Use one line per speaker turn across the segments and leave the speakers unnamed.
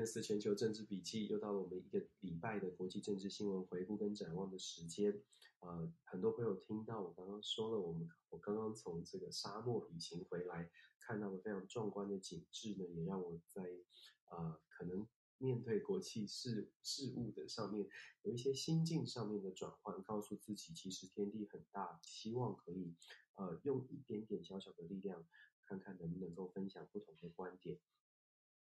Finance 全球政治笔记又到了我们一个礼拜的国际政治新闻回顾跟展望的时间。呃，很多朋友听到我刚刚说了，我们我刚刚从这个沙漠旅行回来，看到了非常壮观的景致呢，也让我在呃可能面对国际事事务的上面有一些心境上面的转换，告诉自己其实天地很大，希望可以呃用一点点小小的力量，看看能不能够分享不同的观点。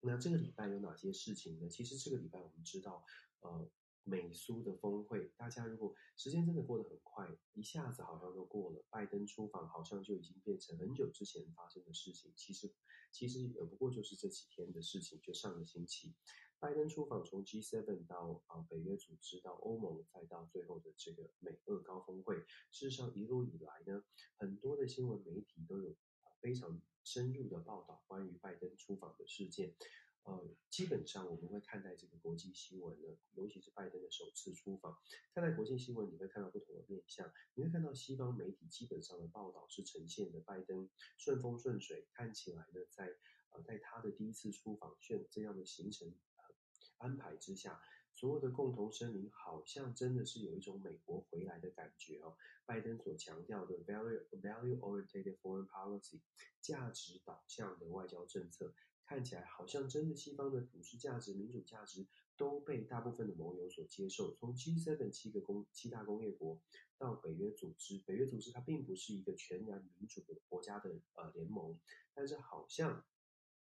那这个礼拜有哪些事情呢？其实这个礼拜我们知道，呃，美苏的峰会，大家如果时间真的过得很快，一下子好像都过了。拜登出访好像就已经变成很久之前发生的事情。其实，其实也不过就是这几天的事情，就上个星期，拜登出访从 G7 到啊北约组织到欧盟，再到最后的这个美俄高峰会。事实上，一路以来呢，很多的新闻媒体都有非常。深入的报道关于拜登出访的事件，呃，基本上我们会看待这个国际新闻呢，尤其是拜登的首次出访，看待国际新闻，你会看到不同的面向，你会看到西方媒体基本上的报道是呈现的拜登顺风顺水，看起来呢，在呃在他的第一次出访选这样的行程安排之下。所有的共同声明好像真的是有一种美国回来的感觉哦。拜登所强调的 value value oriented foreign policy 价值导向的外交政策，看起来好像真的西方的普世价值、民主价值都被大部分的盟友所接受。从 G7 七个工七大工业国到北约组织，北约组织它并不是一个全然民主的国家的呃联盟，但是好像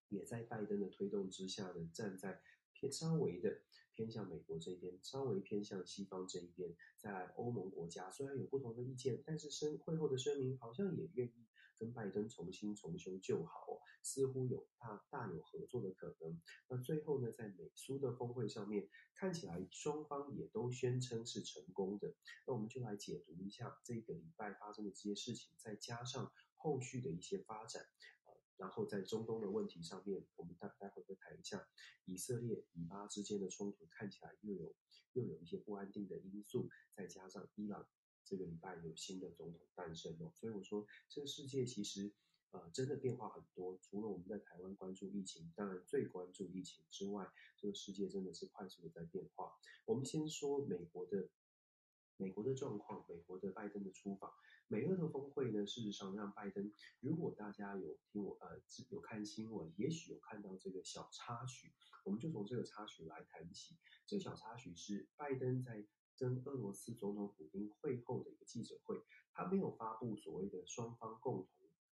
也在拜登的推动之下呢，站在。偏稍微的偏向美国这边，稍微偏向西方这一边，在欧盟国家虽然有不同的意见，但是声会后的声明好像也愿意跟拜登重新重修旧好，似乎有大大有合作的可能。那最后呢，在美苏的峰会上面，看起来双方也都宣称是成功的。那我们就来解读一下这个礼拜发生的这些事情，再加上后续的一些发展。然后在中东的问题上面，我们待待会会谈一下以色列以巴之间的冲突，看起来又有又有一些不安定的因素，再加上伊朗这个礼拜有新的总统诞生哦，所以我说这个世界其实呃真的变化很多。除了我们在台湾关注疫情，当然最关注疫情之外，这个世界真的是快速的在变化。我们先说美国的。美国的状况，美国的拜登的出访，美俄的峰会呢，事实上让拜登，如果大家有听我呃有看新闻，也许有看到这个小插曲，我们就从这个插曲来谈起。这个小插曲是拜登在跟俄罗斯总统普京会后的一个记者会，他没有发布所谓的双方共同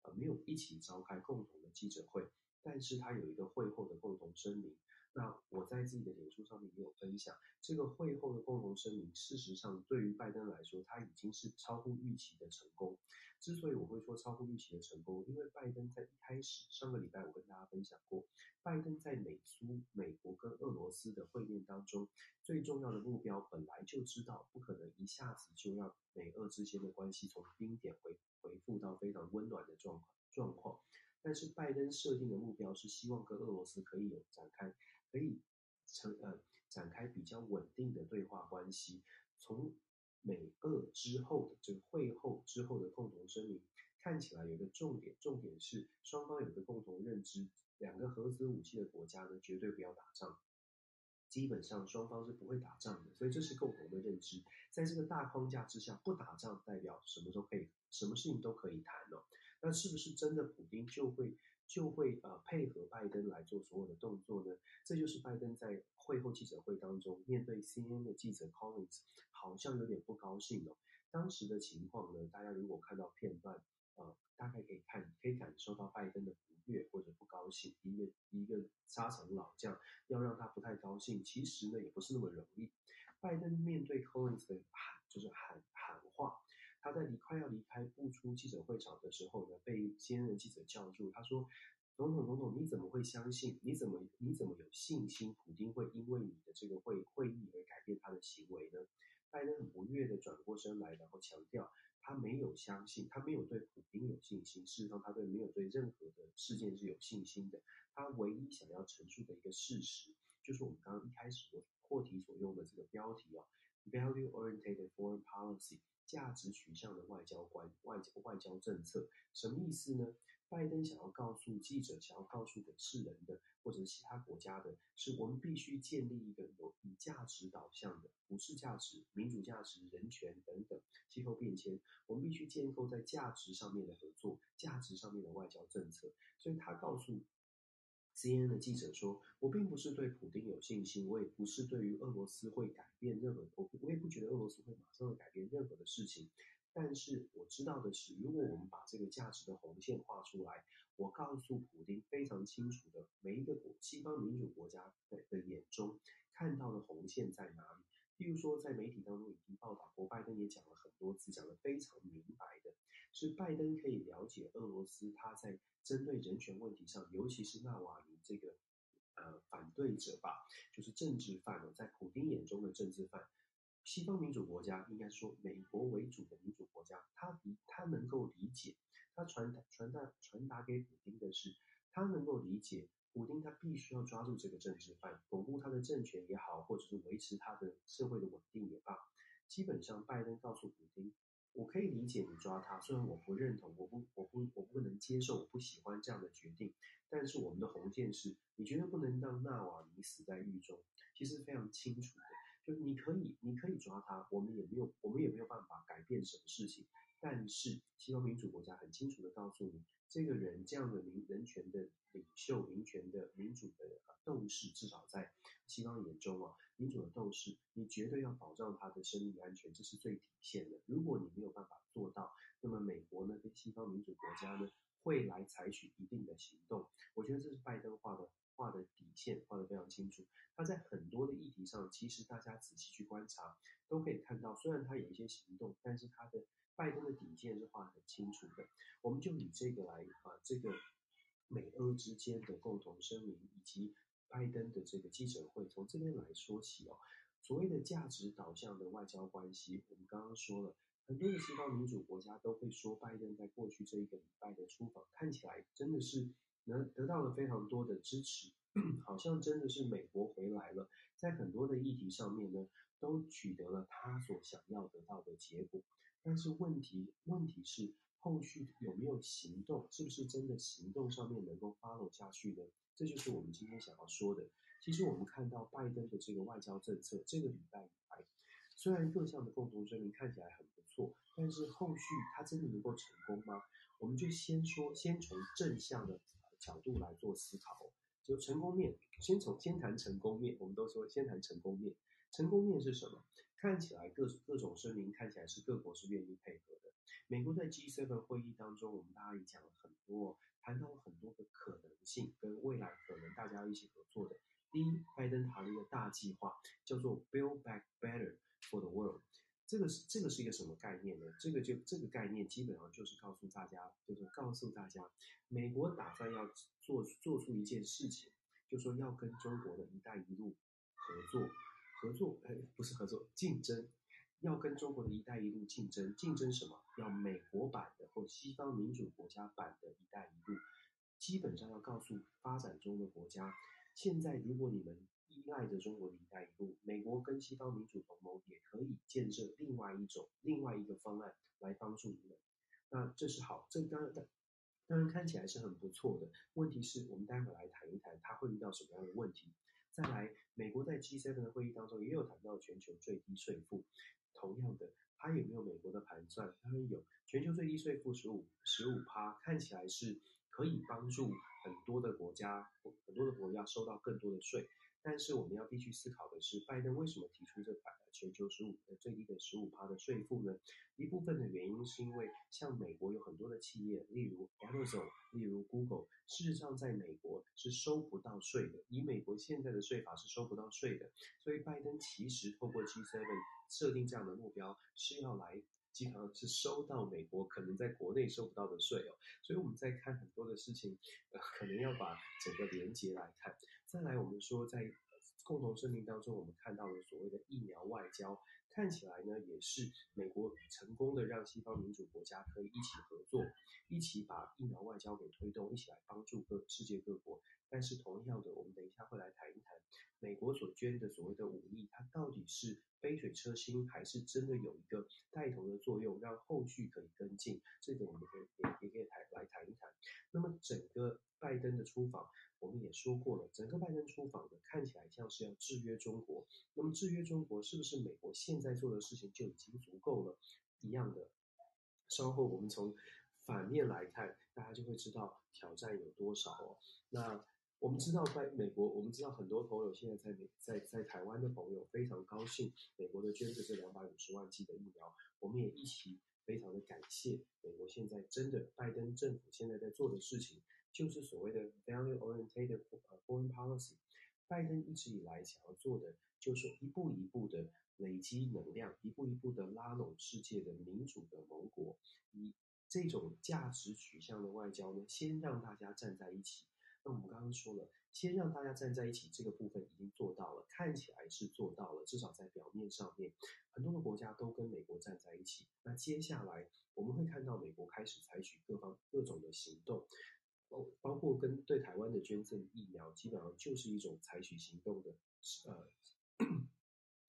呃没有一起召开共同的记者会，但是他有一个会后的共同声明。那我在自己的脸书上面也有分享这个会后的共同声明。事实上，对于拜登来说，他已经是超乎预期的成功。之所以我会说超乎预期的成功，因为拜登在一开始上个礼拜我跟大家分享过，拜登在美苏、美国跟俄罗斯的会面当中，最重要的目标本来就知道不可能一下子就让美俄之间的关系从冰点回回复到非常温暖的状况状况。但是拜登设定的目标是希望跟俄罗斯可以有展开。可以成呃展开比较稳定的对话关系。从美俄之后的这个会后之后的共同声明看起来有一个重点，重点是双方有一个共同认知，两个核子武器的国家呢绝对不要打仗，基本上双方是不会打仗的，所以这是共同的认知。在这个大框架之下，不打仗代表什么都可以，什么事情都可以谈哦。那是不是真的普丁就会？就会呃配合拜登来做所有的动作呢？这就是拜登在会后记者会当中面对 CNN 的记者 Collins，好像有点不高兴哦。当时的情况呢，大家如果看到片段，呃，大概可以看可以感受到拜登的不悦或者不高兴。一个一个沙场老将要让他不太高兴，其实呢也不是那么容易。拜登面对 Collins 的喊就是喊喊话。他在离快要离开步出记者会场的时候呢，被 CNN 记者叫住。他说：“总统，总统，你怎么会相信？你怎么你怎么有信心？普丁会因为你的这个会会议而改变他的行为呢？”拜登很不悦地转过身来，然后强调他没有相信，他没有对普丁有信心。事实上，他对没有对任何的事件是有信心的。他唯一想要陈述的一个事实，就是我们刚刚一开始我破题所用的这个标题哦，Value-oriented foreign policy。价值取向的外交观、外交外交政策，什么意思呢？拜登想要告诉记者，想要告诉给世人的，或者是其他国家的，是我们必须建立一个有以价值导向的普世价值、民主价值、人权等等气候变迁，我们必须建构在价值上面的合作、价值上面的外交政策。所以他告诉 CNN 的记者说：“我并不是对普京有信心，我也不是对于俄罗斯会改变任何，我我也不觉得俄罗斯会马上改变任何的事情。”但是我知道的是，如果我们把这个价值的红线画出来，我告诉普京非常清楚的，每一个国西方民主国家的的眼中看到的红线在哪里。例如说，在媒体当中已经报道过，拜登也讲了很多次，讲得非常明白的，是拜登可以了解俄罗斯他在针对人权问题上，尤其是纳瓦尼这个呃反对者吧，就是政治犯了，在普丁眼中的政治犯。西方民主国家应该说美国为主的民主国家，他比他能够理解，他传达传达传达给普丁的是，他能够理解普丁他必须要抓住这个政治犯，巩固他的政权也好，或者是维持他的社会的稳定也罢。基本上，拜登告诉普丁，我可以理解你抓他，虽然我不认同，我不我不我不能接受，我不喜欢这样的决定，但是我们的红线是，你绝对不能让纳瓦尼死在狱中，其实非常清楚的。就是你可以，你可以抓他，我们也没有，我们也没有办法改变什么事情。但是，西方民主国家很清楚的告诉你，这个人这样的民人权的领袖、民权的民主的斗士，至少在西方眼中啊，民主的斗士，你绝对要保障他的生命安全，这是最底线的。如果你没有办法做到，那么美国呢，跟西方民主国家呢，会来采取一定的行动。我觉得这是拜登画的。画的底线画的非常清楚，他在很多的议题上，其实大家仔细去观察，都可以看到，虽然他有一些行动，但是他的拜登的底线是画得很清楚的。我们就以这个来啊，这个美俄之间的共同声明，以及拜登的这个记者会，从这边来说起哦。所谓的价值导向的外交关系，我们刚刚说了，很多的西方民主国家都会说，拜登在过去这一个礼拜的出访，看起来真的是。得得到了非常多的支持，好像真的是美国回来了，在很多的议题上面呢，都取得了他所想要得到的结果。但是问题问题是后续有没有行动，是不是真的行动上面能够 follow 下去呢？这就是我们今天想要说的。其实我们看到拜登的这个外交政策，这个礼拜以来，虽然各项的共同声明看起来很不错，但是后续他真的能够成功吗？我们就先说，先从正向的。角度来做思考，就成功面，先从先谈成功面。我们都说先谈成功面，成功面是什么？看起来各各种声明看起来是各国是愿意配合的。美国在 G7 会议当中，我们大家也讲了很多，谈到了很多的可能性跟未来可能大家一起合作的。第一，拜登谈了一个大计划，叫做 Build Back Better for the World。这个是这个是一个什么概念呢？这个就这个概念基本上就是告诉大家，就是告诉大家，美国打算要做做出一件事情，就说要跟中国的一带一路合作，合作，哎，不是合作，竞争，要跟中国的一带一路竞争，竞争什么？要美国版的或西方民主国家版的一带一路，基本上要告诉发展中的国家，现在如果你们。依赖着中国的一带一路，美国跟西方民主同盟也可以建设另外一种、另外一个方案来帮助你们。那这是好，这当然，当然看起来是很不错的。问题是我们待会来谈一谈，它会遇到什么样的问题。再来，美国在 G7 的会议当中也有谈到全球最低税负，同样的，它有没有美国的盘算？当然有，全球最低税负十五十五趴，看起来是可以帮助很多的国家，很多的国家收到更多的税。但是我们要必须思考的是，拜登为什么提出这百全球十五的最低的十五趴的税负呢？一部分的原因是因为像美国有很多的企业，例如 Amazon，例如 Google，事实上在美国是收不到税的。以美国现在的税法是收不到税的，所以拜登其实透过 G7 设定这样的目标，是要来基本上是收到美国可能在国内收不到的税哦。所以我们在看很多的事情，呃，可能要把整个连结来看。再来，我们说在共同声明当中，我们看到了所谓的疫苗外交，看起来呢，也是美国成功的让西方民主国家可以一起合作，一起把疫苗外交给推动，一起来帮助各世界各国。但是同样的，我们等一下会来谈一谈，美国所捐的所谓的武力，它到底是杯水车薪，还是真的有一个带头的作用，让后续可以跟进？这个我们可以也也可以谈来谈一谈。那么整个拜登的出访，我们也说过了，整个拜登出访呢，看起来像是要制约中国。那么制约中国，是不是美国现在做的事情就已经足够了？一样的，稍后我们从反面来看，大家就会知道挑战有多少哦。那。我们知道，在美国，我们知道很多朋友现在在美在在台湾的朋友非常高兴，美国的捐的这两百五十万剂的疫苗，我们也一起非常的感谢美国。现在真的，拜登政府现在在做的事情，就是所谓的 value-oriented foreign policy。拜登一直以来想要做的，就是一步一步的累积能量，一步一步的拉拢世界的民主的盟国，以这种价值取向的外交呢，先让大家站在一起。那我们刚刚说了，先让大家站在一起，这个部分已经做到了，看起来是做到了，至少在表面上面，很多的国家都跟美国站在一起。那接下来我们会看到美国开始采取各方各种的行动，包包括跟对台湾的捐赠疫苗，基本上就是一种采取行动的，呃，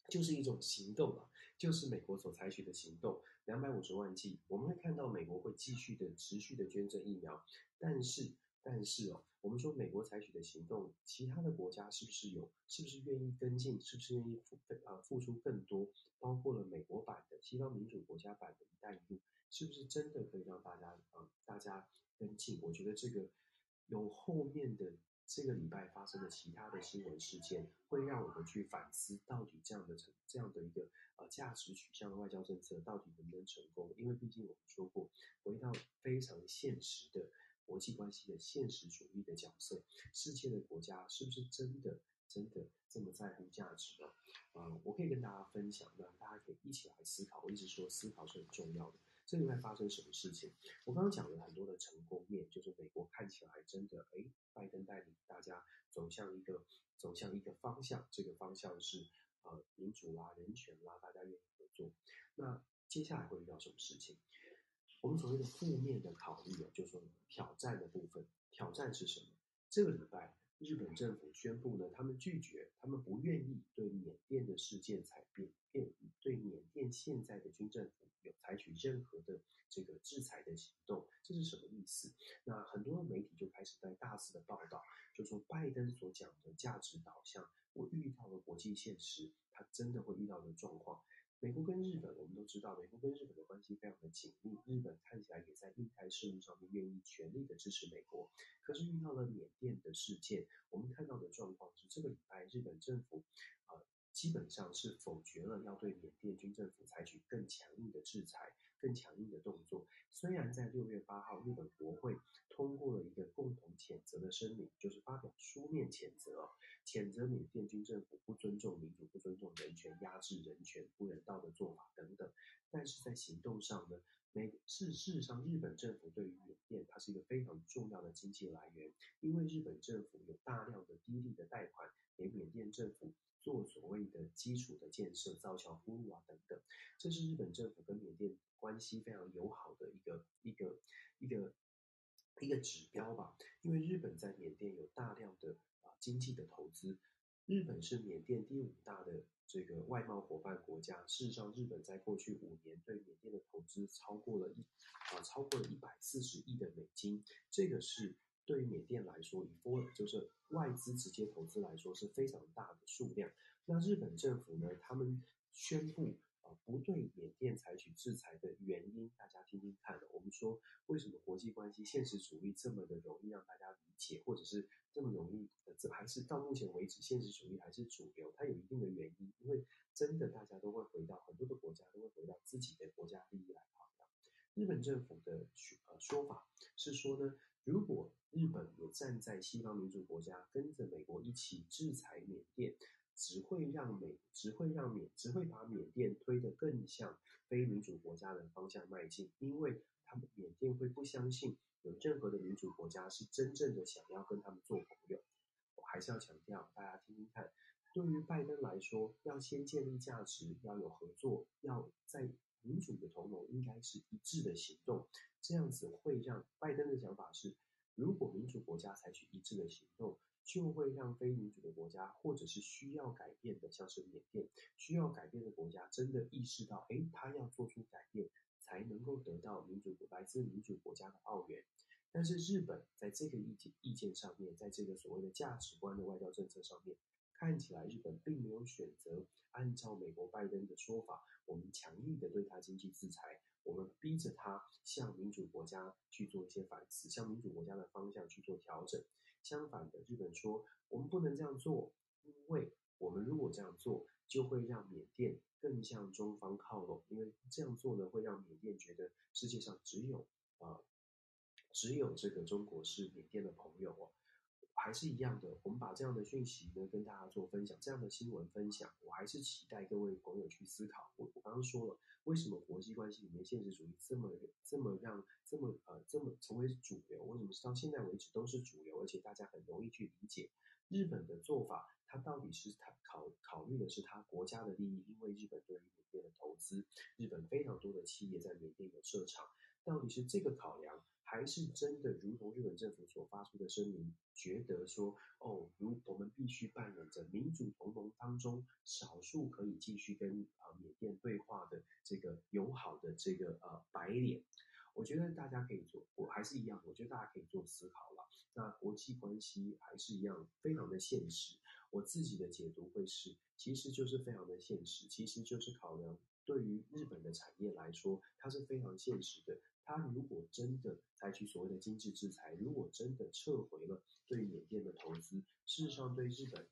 就是一种行动啊，就是美国所采取的行动，两百五十万剂，我们会看到美国会继续的持续的捐赠疫苗，但是。但是哦，我们说美国采取的行动，其他的国家是不是有？是不是愿意跟进？是不是愿意付啊付出更多？包括了美国版的西方民主国家版的一带一路，是不是真的可以让大家啊大家跟进？我觉得这个有后面的这个礼拜发生的其他的新闻事件，会让我们去反思，到底这样的成这样的一个呃价值取向的外交政策到底能不能成功？因为毕竟我们说过，回到非常现实的。国际关系的现实主义的角色，世界的国家是不是真的真的这么在乎价值呢？啊、我可以跟大家分享，让大家可以一起来思考。我一直说思考是很重要的。这里面发生什么事情？我刚刚讲了很多的成功面，就是美国看起来真的，哎，拜登带领大家走向一个走向一个方向，这个方向是呃民主啦、人权啦，大家愿意合作。那接下来会遇到什么事情？我们所谓的负面的考虑啊，就是说挑战的部分，挑战是什么？这个礼拜，日本政府宣布呢，他们拒绝，他们不愿意对缅甸的事件采变变，对缅甸现在的军政府有采取任何的这个制裁的行动，这是什么意思？那很多媒体就开始在大肆的报道，就说拜登所讲的价值导向，我遇到了国际现实，他真的会遇到的状况。美国跟日本，我们都知道，美国跟日本的关系非常的紧密。日本看起来也在印太事务上面愿意全力的支持美国。可是遇到了缅甸的事件，我们看到的状况是，这个礼拜日本政府呃基本上是否决了要对缅甸军政府采取更强硬的制裁、更强硬的动作。虽然在六月八号，日本国会通过了一个共同谴责的声明，就是发表书面谴责。谴责缅甸军政府不尊重民主、不尊重人权、压制人权、不人道的做法等等，但是在行动上呢，美事事实上，日本政府对于缅甸它是一个非常重要的经济来源，因为日本政府有大量的低利的贷款给缅甸政府做所谓的基础的建设、造桥铺路啊等等，这是日本政府跟缅甸关系非常友好的一个一个一个一个指标吧，因为日本在缅甸有大量的啊。经济的投资，日本是缅甸第五大的这个外贸伙伴国家。事实上，日本在过去五年对缅甸的投资超过了一啊，超过了一百四十亿的美金。这个是对于缅甸来说，以 foreign 就是外资直接投资来说是非常大的数量。那日本政府呢，他们宣布。不对缅甸采取制裁的原因，大家听听看。我们说，为什么国际关系现实主义这么的容易让大家理解，或者是这么容易？这还是到目前为止，现实主义还是主流。它有一定的原因，因为真的大家都会回到很多的国家都会回到自己的国家利益来考量。日本政府的呃说法是说呢，如果日本也站在西方民主国家，跟着美国一起制裁缅甸。只会让美，只会让缅，只会把缅甸推得更向非民主国家的方向迈进，因为他们缅甸会不相信有任何的民主国家是真正的想要跟他们做朋友。我还是要强调，大家听听看，对于拜登来说，要先建立价值，要有合作，要在民主的同盟应该是一致的行动，这样子会让拜登的想法是，如果民主国家采取一致的行动，就会让非民主的国家或者是需要改变的，像是缅甸需要改变的国家，真的意识到，诶，他要做出改变，才能够得到民主来自民主国家的奥援。但是日本在这个意见意见上面，在这个所谓的价值观的外交政策上面，看起来日本并没有选择按照美国拜登的说法，我们强力的对他经济制裁，我们逼着他向民主国家去做一些反思，向民主国家的方向去做调整。相反的，日本说我们不能这样做，因为我们如果这样做，就会让缅甸更向中方靠拢，因为这样做呢，会让缅甸觉得世界上只有啊。只有这个中国是缅甸的朋友哦，还是一样的。我们把这样的讯息呢跟大家做分享，这样的新闻分享，我还是期待各位朋友去思考。我我刚刚说了，为什么国际关系里面现实主义这么这么让这么呃这么成为主流？为什么到现在为止都是主流，而且大家很容易去理解？日本的做法，它到底是它考考虑的是它国家的利益？因为日本对于缅甸的投资，日本非常多的企业在缅甸有设厂，到底是这个考量？还是真的如同日本政府所发出的声明，觉得说，哦，如我们必须扮演着民主同盟当中少数可以继续跟啊缅甸对话的这个友好的这个呃白脸。我觉得大家可以做，我还是一样，我觉得大家可以做思考了。那国际关系还是一样非常的现实。我自己的解读会是，其实就是非常的现实，其实就是考量对于日本的产业来说，它是非常现实的。他如果真的采取所谓的经济制裁，如果真的撤回了对缅甸的投资，事实上对日本，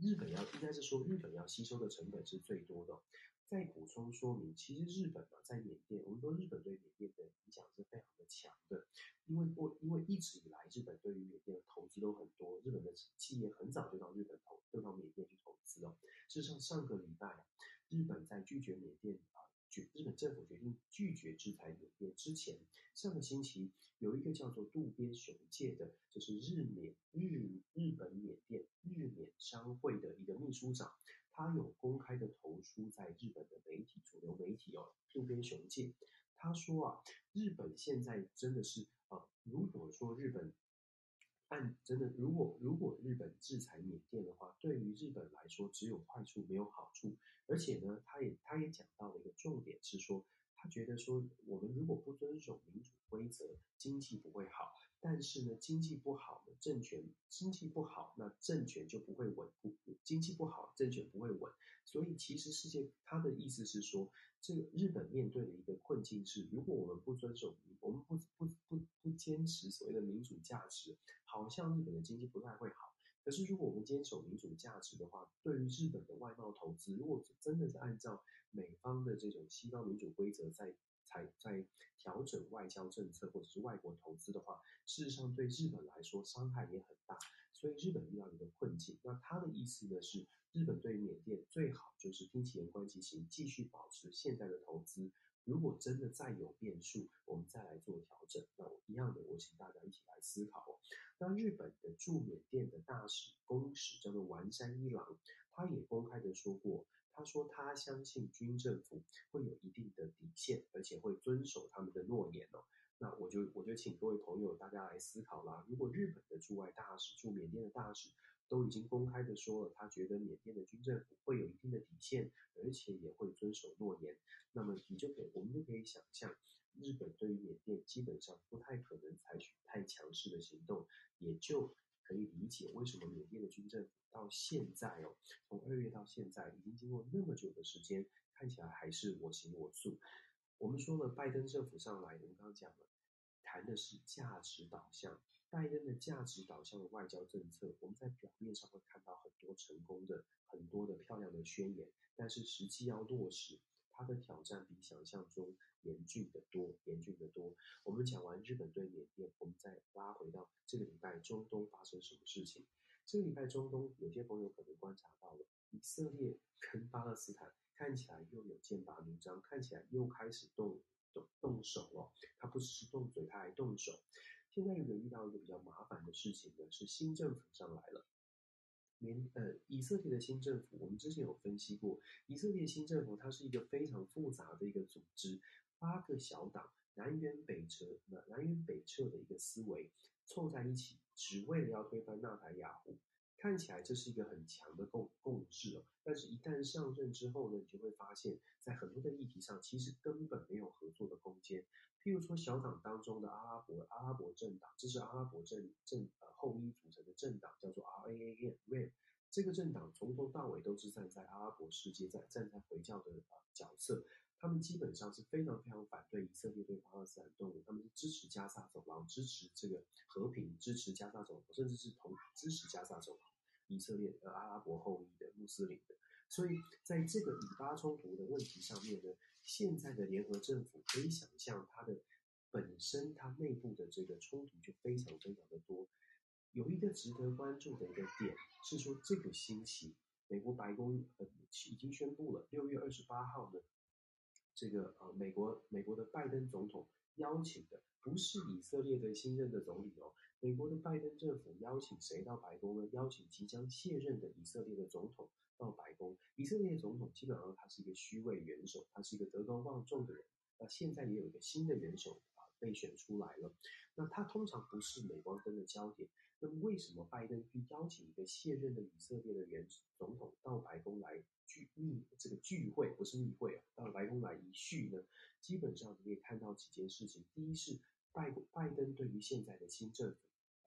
日本要应该是说日本要吸收的成本是最多的。再补充说明，其实日本呢在缅甸，我们说日本对缅甸的影响是非常的强的，因为过因为一直以来日本对于缅甸的投资都很多，日本的企业很早就到日本投，就到缅甸去投资了。事实上上个礼拜，日本在拒绝缅甸啊。日本政府决定拒绝制裁缅甸之前，上个星期有一个叫做渡边雄介的，就是日缅日日本缅甸日缅商会的一个秘书长，他有公开的投书在日本的媒体主流媒体哦，渡边雄介他说啊，日本现在真的是啊，如果说日本。但真的，如果如果日本制裁缅甸的话，对于日本来说只有坏处没有好处。而且呢，他也他也讲到了一个重点是说，他觉得说我们如果不遵守民主规则，经济不会好。但是呢，经济不好呢政权，经济不好，那政权就不会稳固。经济不好，政权不会稳。所以其实世界他的意思是说，这个日本面对的一个困境是，如果我们不遵守，我们不不不不坚持所谓的民主价值，好像日本的经济不太会好。可是如果我们坚守民主价值的话，对于日本的外贸投资，如果真的是按照美方的这种西方民主规则在。才在调整外交政策或者是外国投资的话，事实上对日本来说伤害也很大，所以日本遇到一个困境。那他的意思呢是，日本对缅甸最好就是听其言观其行，继续保持现在的投资。如果真的再有变数，我们再来做调整。那我一样的，我请大家一起来思考哦。那日本的驻缅甸的大使公使叫做丸山一郎，他也公开的说过。他说：“他相信军政府会有一定的底线，而且会遵守他们的诺言哦。那我就我就请各位朋友大家来思考啦。如果日本的驻外大使、驻缅甸的大使都已经公开的说了，他觉得缅甸的军政府会有一定的底线，而且也会遵守诺言，那么你就可以，我们就可以想象，日本对于缅甸基本上不太可能采取太强势的行动，也就。”可以理解为什么缅甸的军政府到现在哦，从二月到现在已经经过那么久的时间，看起来还是我行我素。我们说了，拜登政府上来，我们刚刚讲了，谈的是价值导向。拜登的价值导向的外交政策，我们在表面上会看到很多成功的、很多的漂亮的宣言，但是实际要落实。它的挑战比想象中严峻的多，严峻的多。我们讲完日本对缅甸，我们再拉回到这个礼拜中东发生什么事情？这个礼拜中东有些朋友可能观察到了，以色列跟巴勒斯坦看起来又有剑拔弩张，看起来又开始动动动手了。他不只是动嘴，他还动手。现在有没有遇到一个比较麻烦的事情呢？是新政府上来了。联呃以色列的新政府，我们之前有分析过，以色列新政府它是一个非常复杂的一个组织，八个小党南辕北辙，南辕北辙的一个思维凑在一起，只为了要推翻纳坦雅虎。看起来这是一个很强的共共识哦，但是，一旦上任之后呢，你就会发现，在很多的议题上，其实根本没有合作的空间。譬如说，小党当中的阿拉伯阿拉伯政党，这是阿拉伯政政呃后裔组成的政党，叫做 RAAM，这个政党从头到尾都是站在阿拉伯世界，在站在回教的角色。他们基本上是非常非常反对以色列对巴勒斯坦动武，他们是支持加萨走廊，支持这个和平，支持加萨走廊，甚至是同支持加萨走廊。以色列呃阿拉伯后裔的穆斯林的，所以在这个以巴冲突的问题上面呢，现在的联合政府可以想象它的本身它内部的这个冲突就非常非常的多。有一个值得关注的一个点是说，这个星期美国白宫呃已经宣布了，六月二十八号呢。这个呃，美国美国的拜登总统邀请的不是以色列的新任的总理哦，美国的拜登政府邀请谁到白宫呢？邀请即将卸任的以色列的总统到白宫。以色列总统基本上他是一个虚位元首，他是一个德高望重的人。那现在也有一个新的元首啊被选出来了，那他通常不是镁光灯的焦点。那么为什么拜登去邀请一个卸任的以色列的原总统到白宫来？聚密这个聚会不是密会啊，到白宫来一叙呢，基本上你可以看到几件事情。第一是拜拜登对于现在的新政府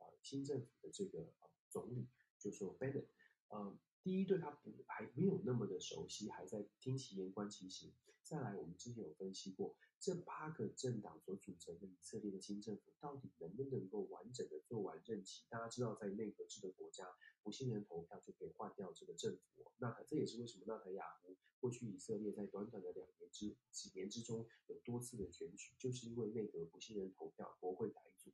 啊、新政府的这个、呃、总理，就说拜登呃，第一对他不还没有那么的熟悉，还在听其言观其行。再来，我们之前有分析过，这八个政党所组成的以色列的新政府，到底能不能够完整的做完任期？大家知道，在内阁制的国家，不信任投票就可以换掉这个政府。那这也是为什么纳坦雅胡过去以色列在短短的两年之几年之中有多次的选举，就是因为内阁不信任投票，国会改组。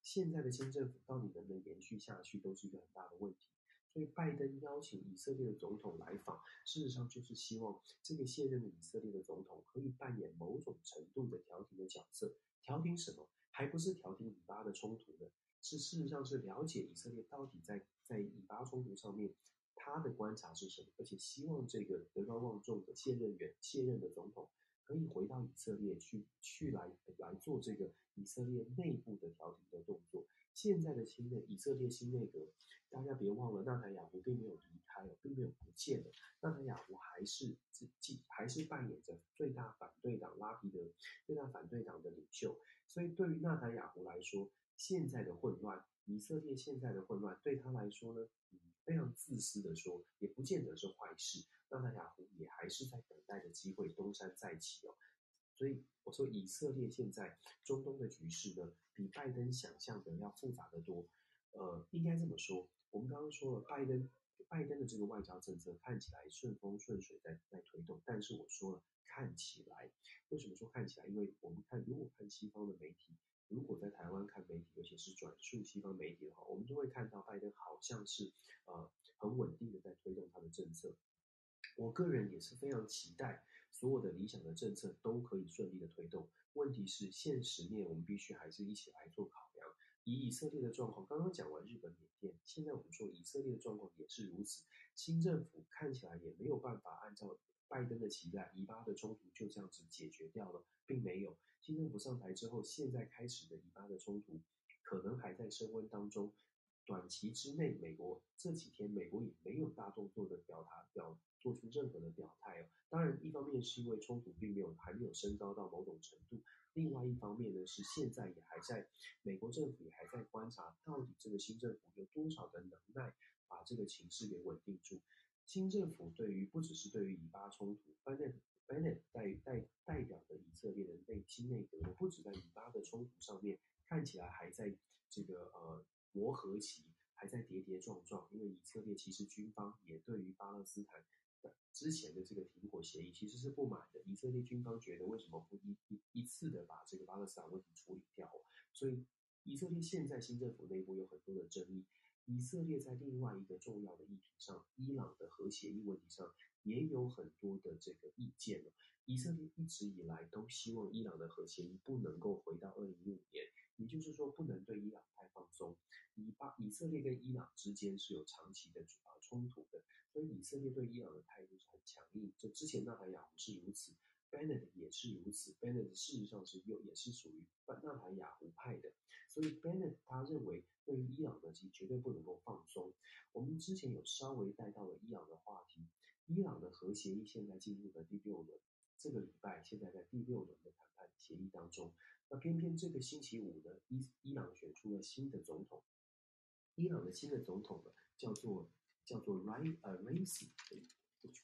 现在的新政府到底能不能延续下去，都是一个很大的问题。所以拜登邀请以色列的总统来访，事实上就是希望这个现任的以色列的总统可以扮演某种程度的调停的角色。调停什么？还不是调停以巴的冲突呢？是事实上是了解以色列到底在在以巴冲突上面他的观察是什么，而且希望这个德高望重的现任元现任的总统可以回到以色列去去来来做这个以色列内部的调停的动作。现在的新的以色列新内阁，大家别忘了，纳坦雅胡并没有离开，并没有不见了。纳坦雅胡还是自己还是扮演着最大反对党拉皮德最大反对党的领袖。所以对于纳坦雅胡来说，现在的混乱，以色列现在的混乱对他来说呢，嗯，非常自私的说，也不见得是坏事。纳坦雅胡也还是在等待着机会东山再起哦。所以我说，以色列现在中东的局势呢，比拜登想象的要复杂得多。呃，应该这么说，我们刚刚说了，拜登拜登的这个外交政策看起来顺风顺水在在推动，但是我说了，看起来，为什么说看起来？因为我们看，如果看西方的媒体，如果在台湾看媒体，尤其是转述西方媒体的话，我们就会看到拜登好像是呃很稳定的在推动他的政策。我个人也是非常期待。所有的理想的政策都可以顺利的推动，问题是现实面我们必须还是一起来做考量。以以色列的状况，刚刚讲完日本、缅甸，现在我们说以色列的状况也是如此。新政府看起来也没有办法按照拜登的期待，以巴的冲突就这样子解决掉了，并没有。新政府上台之后，现在开始的以巴的冲突可能还在升温当中。短期之内，美国这几天美国也没有大动作的表达表。做出任何的表态哦，当然，一方面是因为冲突并没有还没有升高到某种程度，另外一方面呢是现在也还在美国政府也还在观察到底这个新政府有多少的能耐把这个情势给稳定住。新政府对于不只是对于以巴冲突，Bennett Bennett 代代代表的以色列的内新内阁，不止在以巴的冲突上面看起来还在这个呃磨合期，还在跌跌撞撞，因为以色列其实军方也对于巴勒斯坦。之前的这个停火协议其实是不满的，以色列军方觉得为什么不一一一次的把这个巴勒斯坦问题处理掉？所以以色列现在新政府内部有很多的争议。以色列在另外一个重要的议题上，伊朗的核协议问题上，也有很多的这个意见。以色列一直以来都希望伊朗的核协议不能够回到二零一五年，也就是说不能对伊朗太放松。以巴以色列跟伊朗之间是有长期的啊冲突的，所以以色列对伊朗的态度是很强硬。就之前纳坦雅胡是如此，Bennett 也是如此。Bennett 事实上是又也是属于纳坦雅胡派的，所以 Bennett 他认为对于伊朗的其实绝对不能够放松。我们之前有稍微带到了伊朗的话题，伊朗的核协议现在进入了第六轮。这个礼拜现在在第六轮的谈判协议当中，那偏偏这个星期五呢，伊伊朗选出了新的总统，伊朗的新的总统呢叫做叫做 Rai 呃 Raisi，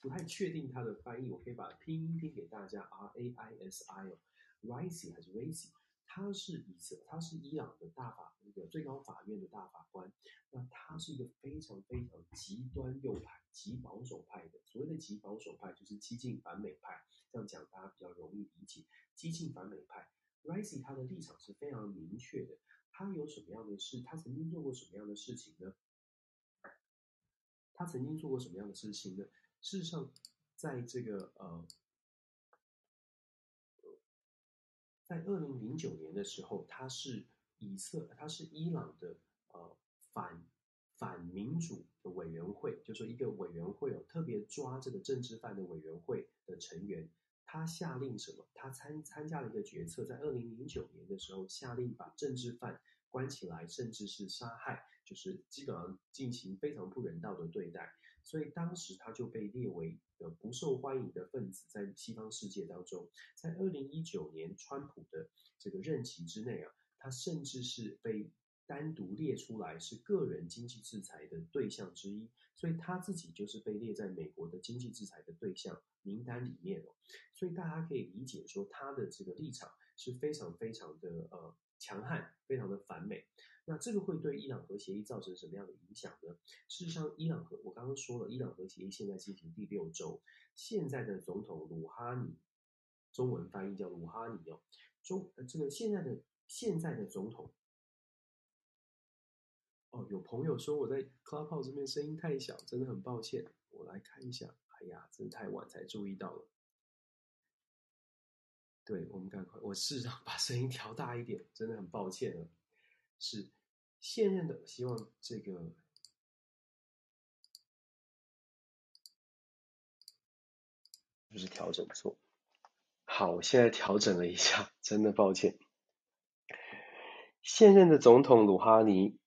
不太确定他的翻译，我可以把拼音拼给大家 R A I S I 哦，Raisi 还是 Raisi，他是以色他是伊朗的大法那个最高法院的大法官，那他是一个非常非常极端右派、极保守派的，所谓的极保守派就是激进反美派。这样讲大家比较容易理解。激进反美派 rise 他的立场是非常明确的。他有什么样的事？他曾经做过什么样的事情呢？他曾经做过什么样的事情呢？事实上，在这个呃，在二零零九年的时候，他是以色，他是伊朗的呃反反民主的委员会，就说一个委员会哦，特别抓这个政治犯的委员会的成员。他下令什么？他参参加了一个决策，在二零零九年的时候，下令把政治犯关起来，甚至是杀害，就是基本上进行非常不人道的对待。所以当时他就被列为呃不受欢迎的分子，在西方世界当中。在二零一九年川普的这个任期之内啊，他甚至是被单独列出来是个人经济制裁的对象之一。所以他自己就是被列在美国的经济制裁的对象名单里面哦，所以大家可以理解说他的这个立场是非常非常的呃强悍，非常的反美。那这个会对伊朗核协议造成什么样的影响呢？事实上，伊朗核我刚刚说了，伊朗核协议现在进行第六周，现在的总统鲁哈尼，中文翻译叫鲁哈尼哦，中这个现在的现在的总统。哦，有朋友说我在 Clubhouse 这边声音太小，真的很抱歉。我来看一下，哎呀，真的太晚才注意到了。对，我们赶快，我试着 把声音调大一点，真的很抱歉啊。是现任的，希望这个就是调整错。好，我现在调整了一下，真的抱歉。现任的总统鲁哈尼。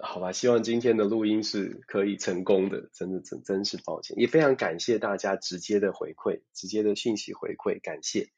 好吧，希望今天的录音是可以成功的，真的真真是抱歉，也非常感谢大家直接的回馈，直接的信息回馈，感谢。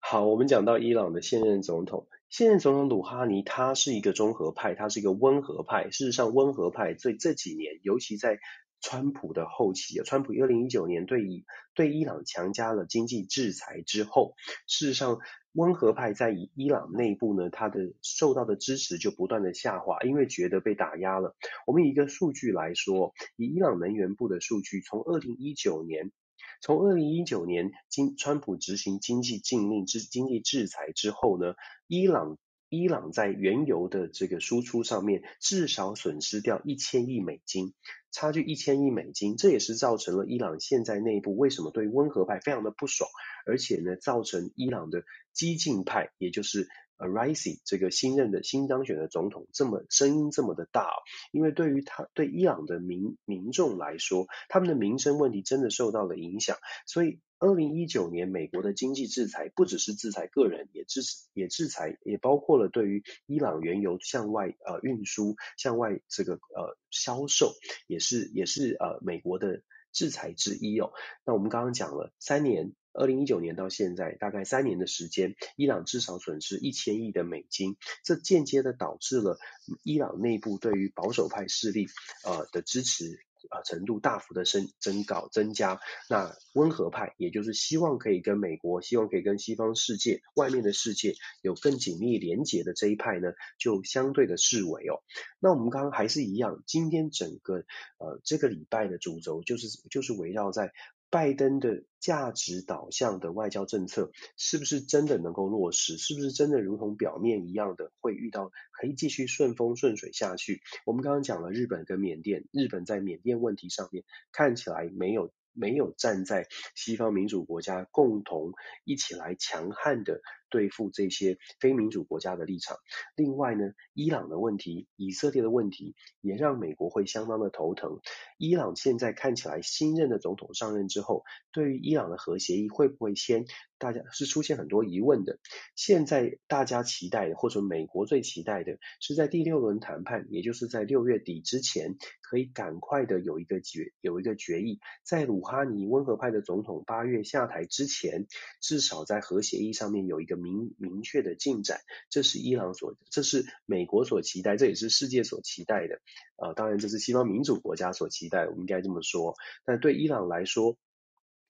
好，我们讲到伊朗的现任总统，现任总统鲁哈尼，他是一个中和派，他是一个温和派。事实上，温和派这这几年，尤其在川普的后期啊，川普二零一九年对以对伊朗强加了经济制裁之后，事实上。温和派在伊伊朗内部呢，他的受到的支持就不断的下滑，因为觉得被打压了。我们以一个数据来说，以伊朗能源部的数据，从二零一九年，从二零一九年经川普执行经济禁令之经济制裁之后呢，伊朗。伊朗在原油的这个输出上面至少损失掉一千亿美金，差距一千亿美金，这也是造成了伊朗现在内部为什么对温和派非常的不爽，而且呢，造成伊朗的激进派，也就是。Arisi 这个新任的新当选的总统这么声音这么的大，因为对于他对伊朗的民民众来说，他们的民生问题真的受到了影响。所以，二零一九年美国的经济制裁不只是制裁个人，也制也制裁也包括了对于伊朗原油向外呃运输、向外这个呃销售，也是也是呃美国的制裁之一哦。那我们刚刚讲了三年。二零一九年到现在，大概三年的时间，伊朗至少损失一千亿的美金，这间接的导致了伊朗内部对于保守派势力呃的支持啊程度大幅的升增高增加。那温和派，也就是希望可以跟美国，希望可以跟西方世界外面的世界有更紧密连结的这一派呢，就相对的视为哦。那我们刚刚还是一样，今天整个呃这个礼拜的主轴就是就是围绕在。拜登的价值导向的外交政策是不是真的能够落实？是不是真的如同表面一样的会遇到可以继续顺风顺水下去？我们刚刚讲了日本跟缅甸，日本在缅甸问题上面看起来没有没有站在西方民主国家共同一起来强悍的对付这些非民主国家的立场。另外呢，伊朗的问题、以色列的问题也让美国会相当的头疼。伊朗现在看起来新任的总统上任之后，对于伊朗的核协议会不会签，大家是出现很多疑问的。现在大家期待的，或者美国最期待的是在第六轮谈判，也就是在六月底之前，可以赶快的有一个决有一个决议，在鲁哈尼温和派的总统八月下台之前，至少在核协议上面有一个明明确的进展。这是伊朗所，这是美国所期待，这也是世界所期待的。呃，当然这是西方民主国家所期待，我们应该这么说。但对伊朗来说，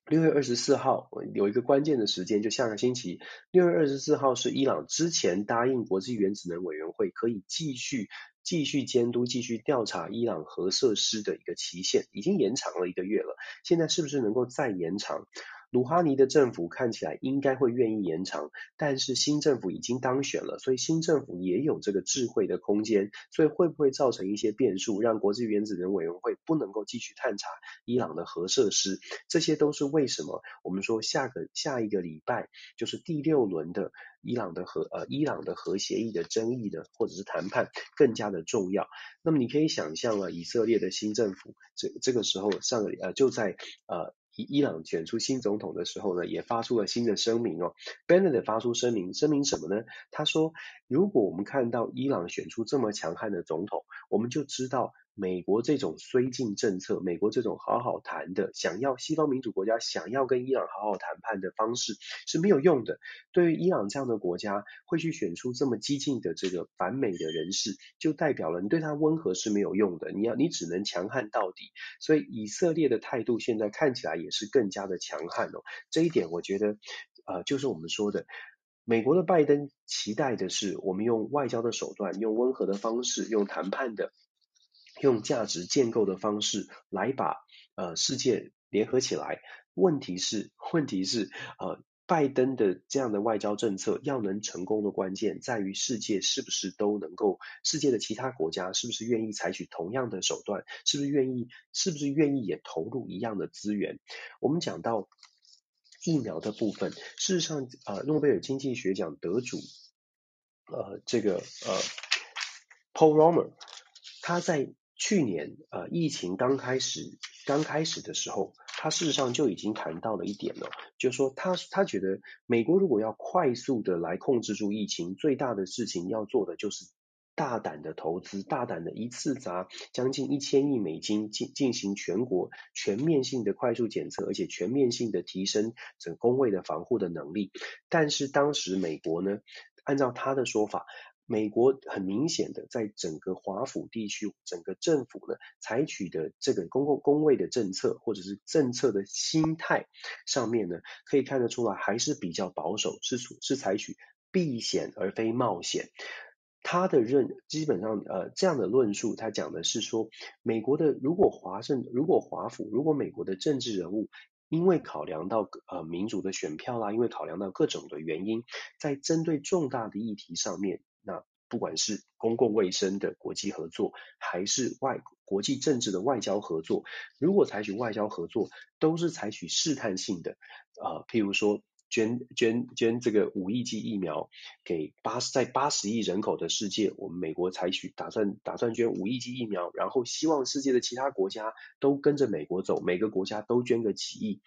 六月二十四号有一个关键的时间，就下个星期，六月二十四号是伊朗之前答应国际原子能委员会可以继续继续监督、继续调查伊朗核设施的一个期限，已经延长了一个月了。现在是不是能够再延长？鲁哈尼的政府看起来应该会愿意延长，但是新政府已经当选了，所以新政府也有这个智慧的空间，所以会不会造成一些变数，让国际原子能委员会不能够继续探查伊朗的核设施？这些都是为什么我们说下个下一个礼拜就是第六轮的伊朗的核呃伊朗的核协议的争议的或者是谈判更加的重要。那么你可以想象啊，以色列的新政府这这个时候上个呃就在呃。伊朗选出新总统的时候呢，也发出了新的声明哦。Bennett 发出声明，声明什么呢？他说，如果我们看到伊朗选出这么强悍的总统，我们就知道。美国这种绥靖政策，美国这种好好谈的，想要西方民主国家想要跟伊朗好好谈判的方式是没有用的。对于伊朗这样的国家，会去选出这么激进的这个反美的人士，就代表了你对他温和是没有用的。你要你只能强悍到底。所以以色列的态度现在看起来也是更加的强悍哦。这一点我觉得，呃，就是我们说的，美国的拜登期待的是我们用外交的手段，用温和的方式，用谈判的。用价值建构的方式来把呃世界联合起来。问题是，问题是呃，拜登的这样的外交政策要能成功的关键在于世界是不是都能够，世界的其他国家是不是愿意采取同样的手段，是不是愿意，是不是愿意也投入一样的资源？我们讲到疫苗的部分，事实上呃，诺贝尔经济学奖得主呃这个呃 Paul Romer 他在去年，呃，疫情刚开始，刚开始的时候，他事实上就已经谈到了一点了，就是说他他觉得美国如果要快速的来控制住疫情，最大的事情要做的就是大胆的投资，大胆的一次砸将近一千亿美金进进行全国全面性的快速检测，而且全面性的提升整工位的防护的能力。但是当时美国呢，按照他的说法。美国很明显的在整个华府地区，整个政府呢采取的这个公共公卫的政策，或者是政策的心态上面呢，可以看得出来还是比较保守，是是采取避险而非冒险。他的认基本上呃这样的论述，他讲的是说，美国的如果华盛如果华府如果美国的政治人物。因为考量到呃民主的选票啦，因为考量到各种的原因，在针对重大的议题上面，不管是公共卫生的国际合作，还是外国际政治的外交合作，如果采取外交合作，都是采取试探性的，呃，譬如说。捐捐捐这个五亿剂疫苗给八十在八十亿人口的世界，我们美国采取打算打算捐五亿剂疫苗，然后希望世界的其他国家都跟着美国走，每个国家都捐个几亿。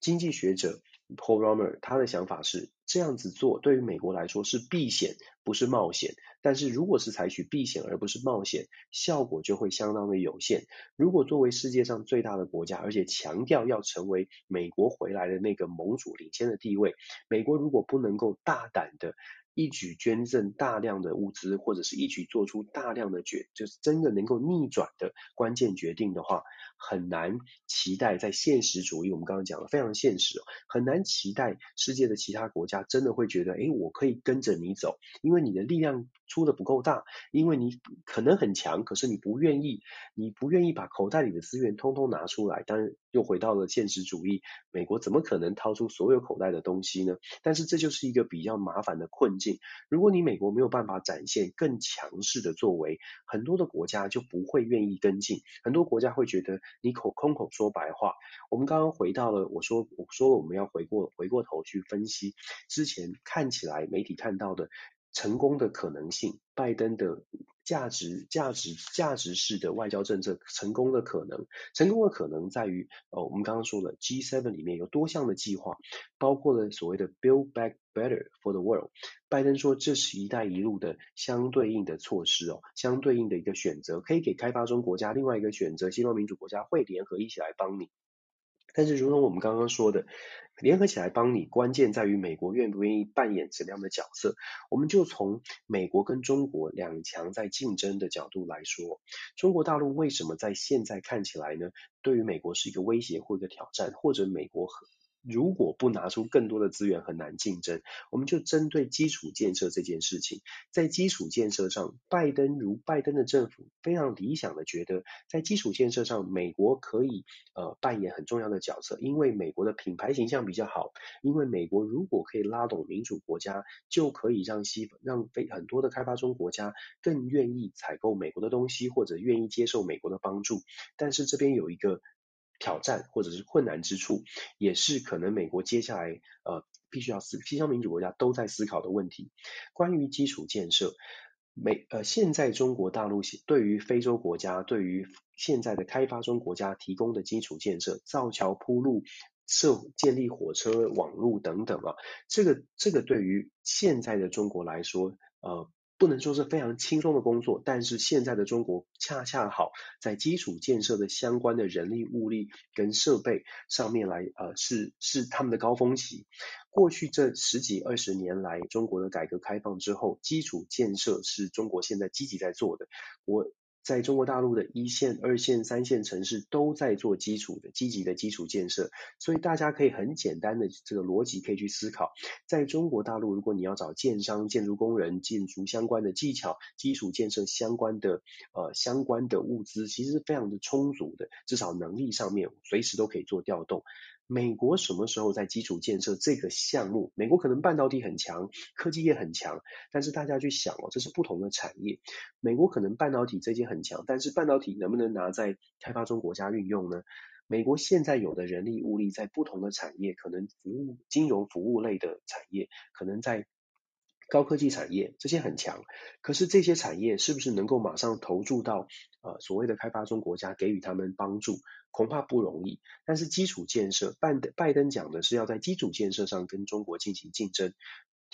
经济学者 Paul Romer 他的想法是这样子做，对于美国来说是避险，不是冒险。但是如果是采取避险而不是冒险，效果就会相当的有限。如果作为世界上最大的国家，而且强调要成为美国回来的那个盟主领先的地位，美国如果不能够大胆的一举捐赠大量的物资，或者是一举做出大量的决，就是真的能够逆转的关键决定的话，很难期待在现实主义，我们刚刚讲了非常现实，很难期待世界的其他国家真的会觉得，诶，我可以跟着你走，因为你的力量。出的不够大，因为你可能很强，可是你不愿意，你不愿意把口袋里的资源通通拿出来。当然又回到了现实主义，美国怎么可能掏出所有口袋的东西呢？但是这就是一个比较麻烦的困境。如果你美国没有办法展现更强势的作为，很多的国家就不会愿意跟进。很多国家会觉得你口空口说白话。我们刚刚回到了，我说我说了，我们要回过回过头去分析之前看起来媒体看到的成功的可能性，拜登的。价值、价值、价值式的外交政策成功的可能，成功的可能在于，呃，我们刚刚说了，G7 里面有多项的计划，包括了所谓的 Build Back Better for the World。拜登说，这是一带一路的相对应的措施哦，相对应的一个选择，可以给开发中国家另外一个选择，西方民主国家会联合一起来帮你。但是，如同我们刚刚说的，联合起来帮你，关键在于美国愿不愿意扮演什么样的角色。我们就从美国跟中国两强在竞争的角度来说，中国大陆为什么在现在看起来呢？对于美国是一个威胁或一个挑战，或者美国和。如果不拿出更多的资源，很难竞争。我们就针对基础建设这件事情，在基础建设上，拜登如拜登的政府非常理想的觉得，在基础建设上，美国可以呃扮演很重要的角色，因为美国的品牌形象比较好，因为美国如果可以拉拢民主国家，就可以让西让非很多的开发中国家更愿意采购美国的东西，或者愿意接受美国的帮助。但是这边有一个。挑战或者是困难之处，也是可能美国接下来呃必须要思西方民主国家都在思考的问题。关于基础建设，美呃现在中国大陆对于非洲国家，对于现在的开发中国家提供的基础建设，造桥铺路、设建立火车网络等等啊，这个这个对于现在的中国来说，呃。不能说是非常轻松的工作，但是现在的中国恰恰好在基础建设的相关的人力、物力跟设备上面来，呃，是是他们的高峰期。过去这十几二十年来，中国的改革开放之后，基础建设是中国现在积极在做的。我。在中国大陆的一线、二线、三线城市都在做基础的积极的基础建设，所以大家可以很简单的这个逻辑可以去思考，在中国大陆，如果你要找建商、建筑工人、建筑相关的技巧、基础建设相关的呃相关的物资，其实是非常的充足的，至少能力上面随时都可以做调动。美国什么时候在基础建设这个项目？美国可能半导体很强，科技业很强，但是大家去想哦，这是不同的产业。美国可能半导体这些很强，但是半导体能不能拿在开发中国家运用呢？美国现在有的人力物力在不同的产业，可能服务金融服务类的产业，可能在。高科技产业这些很强，可是这些产业是不是能够马上投注到呃所谓的开发中国家给予他们帮助？恐怕不容易。但是基础建设，拜登拜登讲的是要在基础建设上跟中国进行竞争。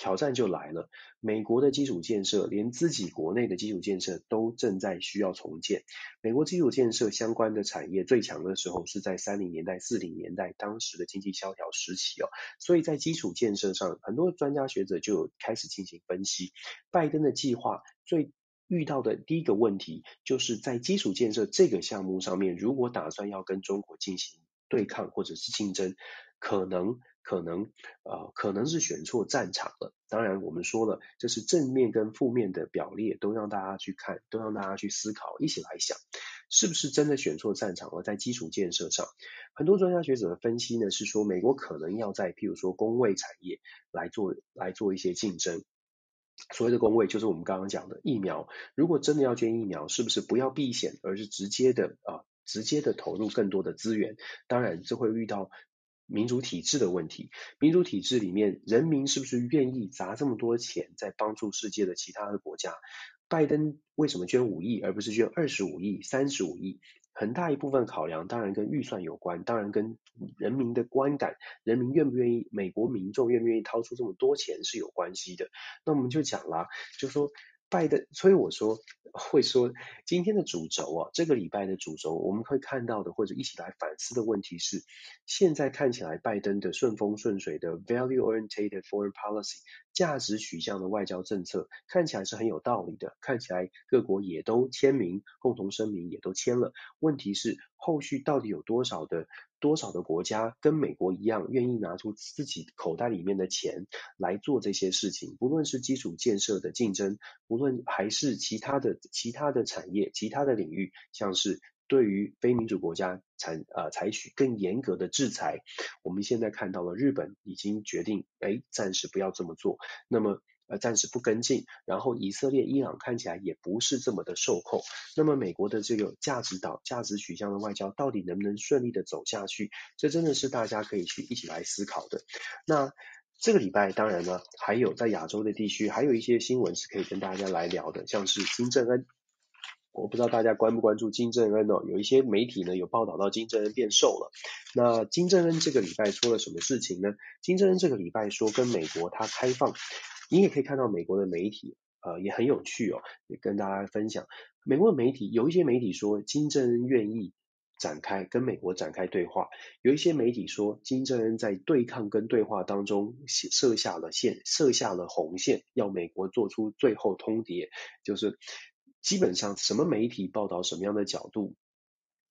挑战就来了，美国的基础建设，连自己国内的基础建设都正在需要重建。美国基础建设相关的产业最强的时候是在三零年代、四零年代，当时的经济萧条时期哦。所以在基础建设上，很多专家学者就有开始进行分析。拜登的计划最遇到的第一个问题，就是在基础建设这个项目上面，如果打算要跟中国进行对抗或者是竞争，可能。可能呃可能是选错战场了。当然，我们说了，这是正面跟负面的表列，都让大家去看，都让大家去思考，一起来想，是不是真的选错战场了？在基础建设上，很多专家学者的分析呢，是说美国可能要在譬如说工位产业来做来做一些竞争。所谓的公位，就是我们刚刚讲的疫苗。如果真的要捐疫苗，是不是不要避险，而是直接的啊、直接的投入更多的资源？当然，这会遇到。民主体制的问题，民主体制里面，人民是不是愿意砸这么多钱在帮助世界的其他的国家？拜登为什么捐五亿而不是捐二十五亿、三十五亿？很大一部分考量当然跟预算有关，当然跟人民的观感，人民愿不愿意，美国民众愿不愿意掏出这么多钱是有关系的。那我们就讲啦，就说。拜登，所以我说会说今天的主轴啊，这个礼拜的主轴，我们会看到的或者一起来反思的问题是，现在看起来拜登的顺风顺水的 value-oriented foreign policy 价值取向的外交政策看起来是很有道理的，看起来各国也都签名，共同声明也都签了。问题是后续到底有多少的？多少的国家跟美国一样，愿意拿出自己口袋里面的钱来做这些事情？不论是基础建设的竞争，不论还是其他的其他的产业、其他的领域，像是对于非民主国家采呃采取更严格的制裁，我们现在看到了日本已经决定，哎，暂时不要这么做。那么呃暂时不跟进，然后以色列、伊朗看起来也不是这么的受控。那么美国的这个价值导、价值取向的外交到底能不能顺利的走下去？这真的是大家可以去一起来思考的。那这个礼拜当然呢，还有在亚洲的地区还有一些新闻是可以跟大家来聊的，像是金正恩。我不知道大家关不关注金正恩哦，有一些媒体呢有报道到金正恩变瘦了。那金正恩这个礼拜出了什么事情呢？金正恩这个礼拜说跟美国他开放，你也可以看到美国的媒体呃也很有趣哦，也跟大家分享。美国的媒体有一些媒体说金正恩愿意展开跟美国展开对话，有一些媒体说金正恩在对抗跟对话当中设下了线，设下了红线，要美国做出最后通牒，就是。基本上什么媒体报道什么样的角度，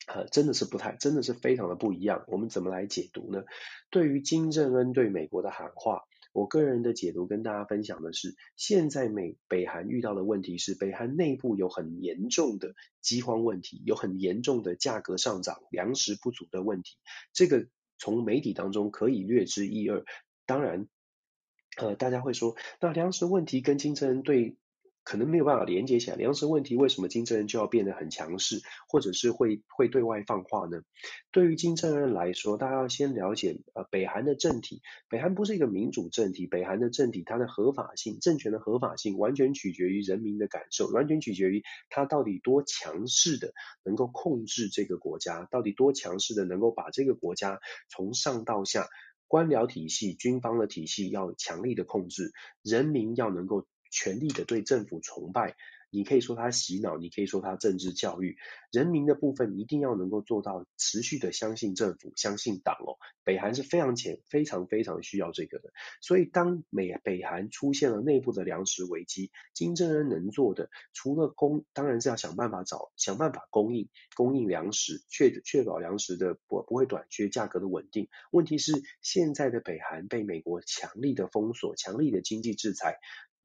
呃，真的是不太，真的是非常的不一样。我们怎么来解读呢？对于金正恩对美国的喊话，我个人的解读跟大家分享的是，现在美北韩遇到的问题是，北韩内部有很严重的饥荒问题，有很严重的价格上涨、粮食不足的问题。这个从媒体当中可以略知一二。当然，呃，大家会说，那粮食问题跟金正恩对可能没有办法连接起来，粮食问题为什么金正恩就要变得很强势，或者是会会对外放话呢？对于金正恩来说，大家要先了解，呃，北韩的政体，北韩不是一个民主政体，北韩的政体它的合法性，政权的合法性完全取决于人民的感受，完全取决于它到底多强势的能够控制这个国家，到底多强势的能够把这个国家从上到下，官僚体系、军方的体系要强力的控制，人民要能够。全力的对政府崇拜，你可以说他洗脑，你可以说他政治教育，人民的部分一定要能够做到持续的相信政府、相信党哦。北韩是非常前、非常非常需要这个的。所以当美北韩出现了内部的粮食危机，金正恩能做的除了供，当然是要想办法找想办法供应供应粮食，确确保粮食的不不会短缺，价格的稳定。问题是现在的北韩被美国强力的封锁、强力的经济制裁。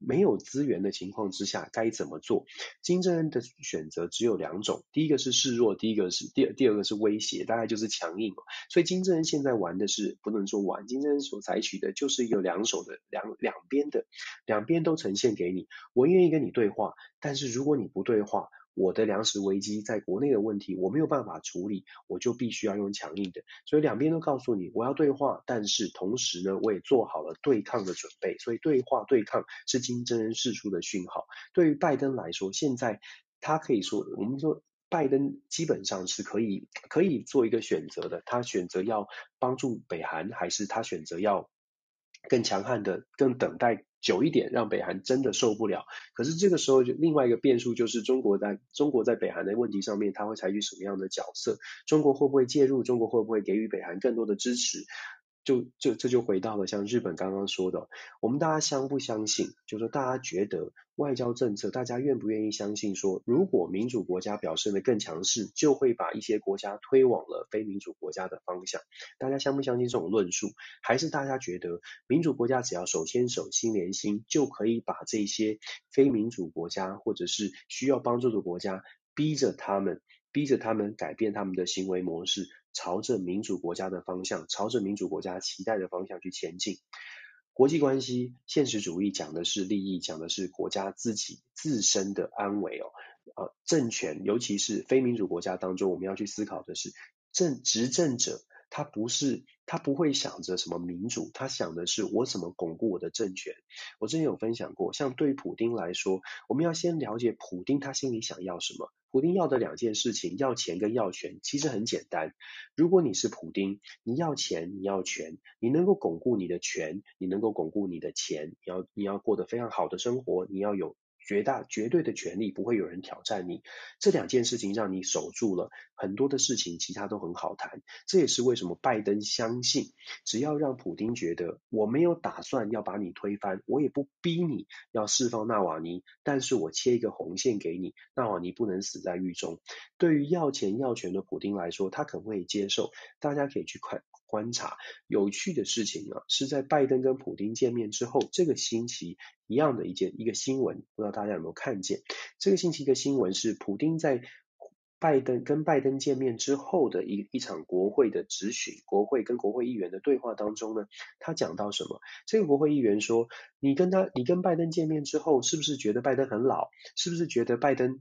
没有资源的情况之下该怎么做？金正恩的选择只有两种，第一个是示弱，第一个是第二第二个是威胁，大概就是强硬。所以金正恩现在玩的是不能说玩，金正恩所采取的就是一个两手的两两边的，两边都呈现给你。我愿意跟你对话，但是如果你不对话。我的粮食危机在国内的问题，我没有办法处理，我就必须要用强硬的。所以两边都告诉你，我要对话，但是同时呢，我也做好了对抗的准备。所以对话对抗是金正恩释出的讯号。对于拜登来说，现在他可以说，我们说拜登基本上是可以可以做一个选择的。他选择要帮助北韩，还是他选择要更强悍的，更等待？久一点，让北韩真的受不了。可是这个时候，就另外一个变数就是中国在中国在北韩的问题上面，他会采取什么样的角色？中国会不会介入？中国会不会给予北韩更多的支持？就就这就回到了像日本刚刚说的，我们大家相不相信？就是说大家觉得外交政策，大家愿不愿意相信说，如果民主国家表现得更强势，就会把一些国家推往了非民主国家的方向？大家相不相信这种论述？还是大家觉得民主国家只要手牵手、心连心，就可以把这些非民主国家或者是需要帮助的国家，逼着他们，逼着他们改变他们的行为模式？朝着民主国家的方向，朝着民主国家期待的方向去前进。国际关系现实主义讲的是利益，讲的是国家自己自身的安危哦。呃，政权，尤其是非民主国家当中，我们要去思考的是，政执政者他不是他不会想着什么民主，他想的是我怎么巩固我的政权。我之前有分享过，像对普丁来说，我们要先了解普丁他心里想要什么。普丁要的两件事情，要钱跟要权，其实很简单。如果你是普丁，你要钱，你要权，你能够巩固你的权，你能够巩固你的钱，你要你要过得非常好的生活，你要有。绝大绝对的权利，不会有人挑战你。这两件事情让你守住了，很多的事情其他都很好谈。这也是为什么拜登相信，只要让普丁觉得我没有打算要把你推翻，我也不逼你要释放纳瓦尼，但是我切一个红线给你，纳瓦尼不能死在狱中。对于要钱要权的普丁来说，他可不可以接受？大家可以去看。观察有趣的事情啊，是在拜登跟普丁见面之后，这个星期一样的一件一个新闻，不知道大家有没有看见？这个星期的新闻是普丁在
拜登跟拜登见面之后的一一场国会的质询，国会跟国会议员的对话当中呢，他讲到什么？这个国会议员说：“你跟他，你跟拜登见面之后，是不是觉得拜登很老？是不是觉得拜登，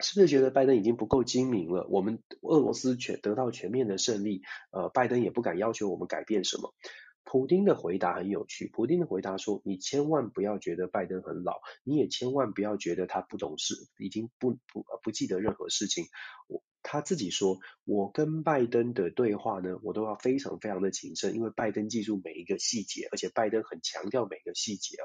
是不是觉得拜登已经不够精明了？我们俄罗斯全得到全面的胜利，呃，拜登也不敢要求我们改变什么。”普丁的回答很有趣。普丁的回答说：“你千万不要觉得拜登很老，你也千万不要觉得他不懂事，已经不不不记得任何事情。”我他自己说：“我跟拜登的对话呢，我都要非常非常的谨慎，因为拜登记住每一个细节，而且拜登很强调每个细节哦。”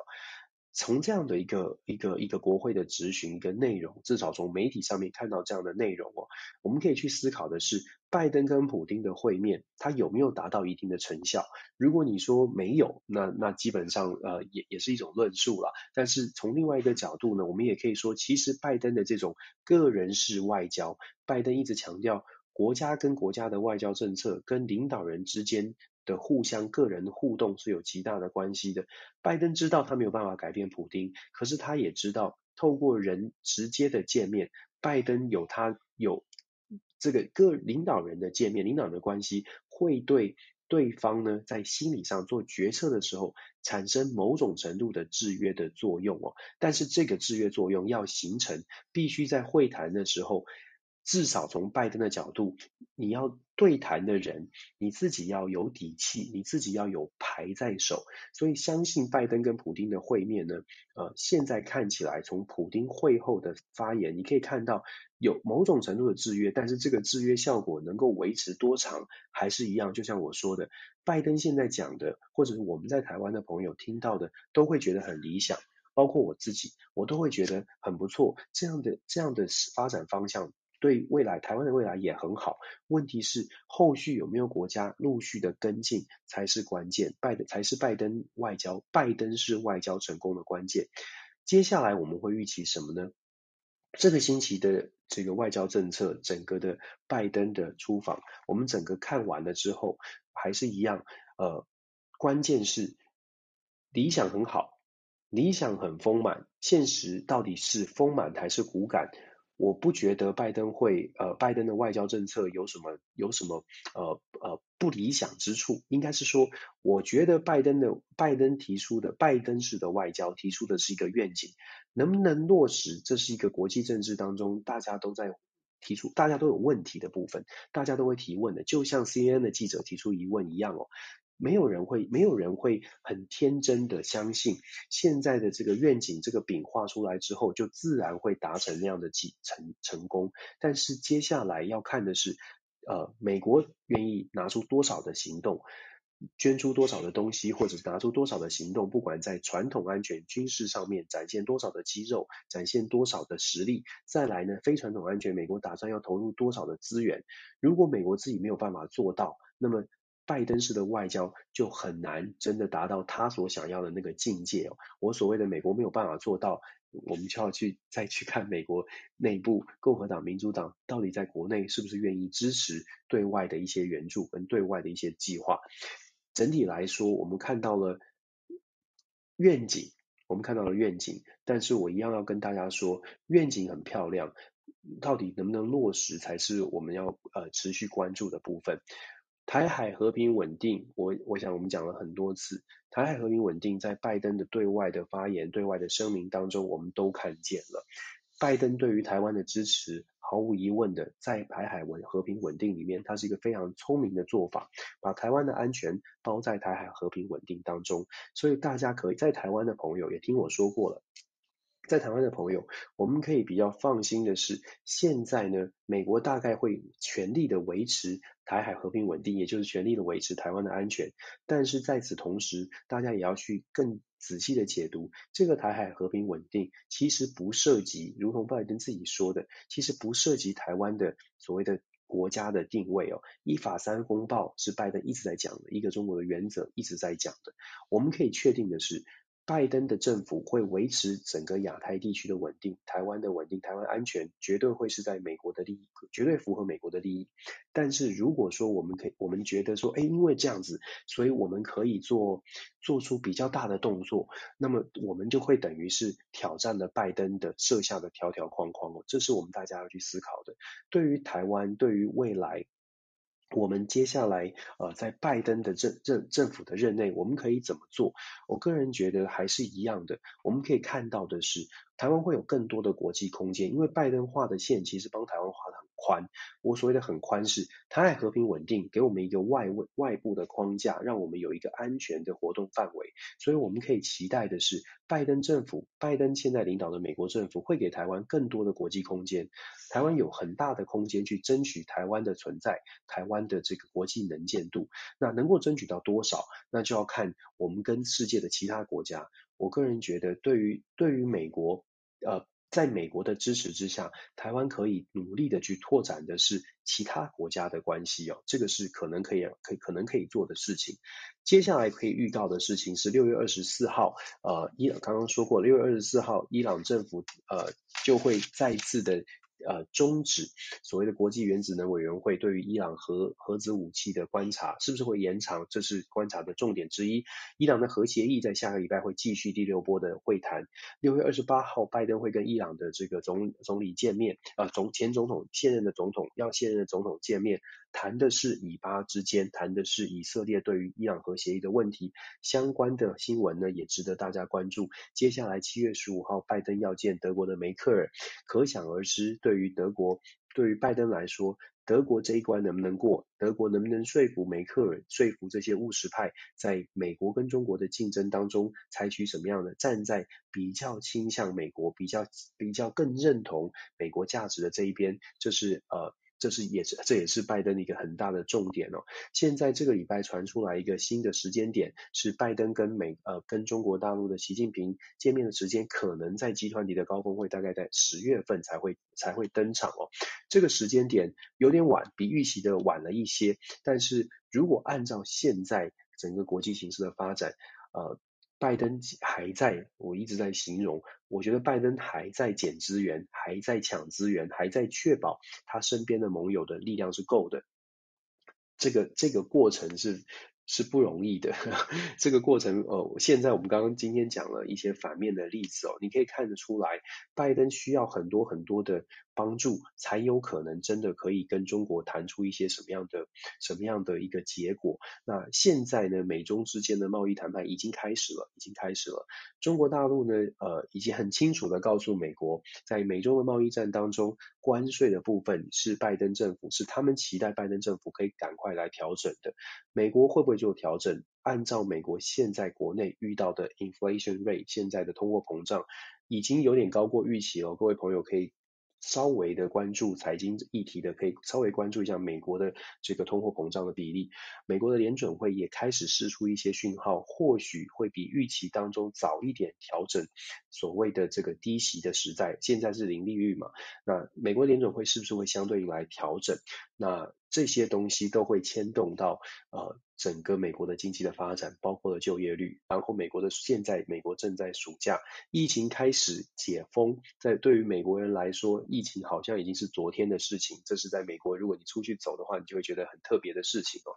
从这样的一个一个一个国会的质询一个内容，至少从媒体上面看到这样的内容哦，我们可以去思考的是，拜登跟普丁的会面，他有没有达到一定的成效？如果你说没有，那那基本上呃也也是一种论述了。但是从另外一个角度呢，我们也可以说，其实拜登的这种个人式外交，拜登一直强调国家跟国家的外交政策跟领导人之间。的互相个人互动是有极大的关系的。拜登知道他没有办法改变普丁，可是他也知道透过人直接的见面，拜登有他有这个各领导人的见面，领导的关系会对对方呢在心理上做决策的时候产生某种程度的制约的作用哦。但是这个制约作用要形成，必须在会谈的时候。至少从拜登的角度，你要对谈的人，你自己要有底气，你自己要有牌在手。所以相信拜登跟普丁的会面呢，呃，现在看起来从普丁会后的发言，你可以看到有某种程度的制约，但是这个制约效果能够维持多长，还是一样。就像我说的，拜登现在讲的，或者是我们在台湾的朋友听到的，都会觉得很理想，包括我自己，我都会觉得很不错。这样的这样的发展方向。对未来，台湾的未来也很好。问题是后续有没有国家陆续的跟进才是关键，拜登才是拜登外交，拜登是外交成功的关键。接下来我们会预期什么呢？这个星期的这个外交政策，整个的拜登的出访，我们整个看完了之后，还是一样。呃，关键是理想很好，理想很丰满，现实到底是丰满还是骨感？我不觉得拜登会，呃，拜登的外交政策有什么有什么，呃呃不理想之处。应该是说，我觉得拜登的拜登提出的拜登式的外交提出的是一个愿景，能不能落实，这是一个国际政治当中大家都在提出，大家都有问题的部分，大家都会提问的，就像 CNN 的记者提出疑问一样哦。没有人会，没有人会很天真的相信现在的这个愿景，这个饼画出来之后，就自然会达成那样的成成功。但是接下来要看的是，呃，美国愿意拿出多少的行动，捐出多少的东西，或者是拿出多少的行动，不管在传统安全、军事上面展现多少的肌肉，展现多少的实力。再来呢，非传统安全，美国打算要投入多少的资源？如果美国自己没有办法做到，那么。拜登式的外交就很难真的达到他所想要的那个境界。我所谓的美国没有办法做到，我们就要去再去看美国内部共和党、民主党到底在国内是不是愿意支持对外的一些援助跟对外的一些计划。整体来说，我们看到了愿景，我们看到了愿景，但是我一样要跟大家说，愿景很漂亮，到底能不能落实才是我们要呃持续关注的部分。台海和平稳定，我我想我们讲了很多次，台海和平稳定在拜登的对外的发言、对外的声明当中，我们都看见了。拜登对于台湾的支持，毫无疑问的，在台海稳和平稳定里面，它是一个非常聪明的做法，把台湾的安全包在台海和平稳定当中。所以大家可以在台湾的朋友也听我说过了。在台湾的朋友，我们可以比较放心的是，现在呢，美国大概会全力的维持台海和平稳定，也就是全力的维持台湾的安全。但是在此同时，大家也要去更仔细的解读这个台海和平稳定，其实不涉及，如同拜登自己说的，其实不涉及台湾的所谓的国家的定位哦。一法三公报是拜登一直在讲的，一个中国的原则一直在讲的。我们可以确定的是。拜登的政府会维持整个亚太地区的稳定，台湾的稳定，台湾安全绝对会是在美国的利益，绝对符合美国的利益。但是如果说我们可以，我们觉得说，哎，因为这样子，所以我们可以做做出比较大的动作，那么我们就会等于是挑战了拜登的设下的条条框框哦，这是我们大家要去思考的。对于台湾，对于未来。我们接下来呃，在拜登的政政政府的任内，我们可以怎么做？我个人觉得还是一样的。我们可以看到的是，台湾会有更多的国际空间，因为拜登画的线其实帮台湾画的很宽。我所谓的很宽是，台海和平稳定，给我们一个外外部的框架，让我们有一个安全的活动范围。所以我们可以期待的是，拜登政府，拜登现在领导的美国政府会给台湾更多的国际空间。台湾有很大的空间去争取台湾的存在，台湾的这个国际能见度。那能够争取到多少，那就要看我们跟世界的其他国家。我个人觉得，对于对于美国，呃，在美国的支持之下，台湾可以努力的去拓展的是其他国家的关系哦，这个是可能可以可可能可以做的事情。接下来可以遇到的事情是六月二十四号，呃，伊刚刚说过，六月二十四号，伊朗政府呃就会再次的。呃，终止所谓的国际原子能委员会对于伊朗核核子武器的观察，是不是会延长？这是观察的重点之一。伊朗的核协议在下个礼拜会继续第六波的会谈。六月二十八号，拜登会跟伊朗的这个总总理见面，呃，总前总统现任的总统要现任的总统见面，谈的是以巴之间，谈的是以色列对于伊朗核协议的问题。相关的新闻呢，也值得大家关注。接下来七月十五号，拜登要见德国的梅克尔，可想而知对。对于德国，对于拜登来说，德国这一关能不能过？德国能不能说服梅克尔，说服这些务实派，在美国跟中国的竞争当中，采取什么样的站在比较倾向美国、比较比较更认同美国价值的这一边？这是呃。这是也是这也是拜登的一个很大的重点哦。现在这个礼拜传出来一个新的时间点，是拜登跟美呃跟中国大陆的习近平见面的时间，可能在集团体的高峰会大概在十月份才会才会登场哦。这个时间点有点晚，比预期的晚了一些。但是如果按照现在整个国际形势的发展，呃。拜登还在，我一直在形容，我觉得拜登还在捡资源，还在抢资源，还在确保他身边的盟友的力量是够的。这个这个过程是。是不容易的，这个过程哦。现在我们刚刚今天讲了一些反面的例子哦，你可以看得出来，拜登需要很多很多的帮助，才有可能真的可以跟中国谈出一些什么样的什么样的一个结果。那现在呢，美中之间的贸易谈判已经开始了，已经开始了。中国大陆呢，呃，已经很清楚的告诉美国，在美中的贸易战当中，关税的部分是拜登政府，是他们期待拜登政府可以赶快来调整的。美国会不会做调整？按照美国现在国内遇到的 inflation rate，现在的通货膨胀已经有点高过预期了。各位朋友可以。稍微的关注财经议题的，可以稍微关注一下美国的这个通货膨胀的比例。美国的联准会也开始释出一些讯号，或许会比预期当中早一点调整所谓的这个低息的时代。现在是零利率嘛？那美国联准会是不是会相对来调整？那这些东西都会牵动到呃。整个美国的经济的发展，包括了就业率，然后美国的现在美国正在暑假，疫情开始解封，在对于美国人来说，疫情好像已经是昨天的事情。这是在美国，如果你出去走的话，你就会觉得很特别的事情哦。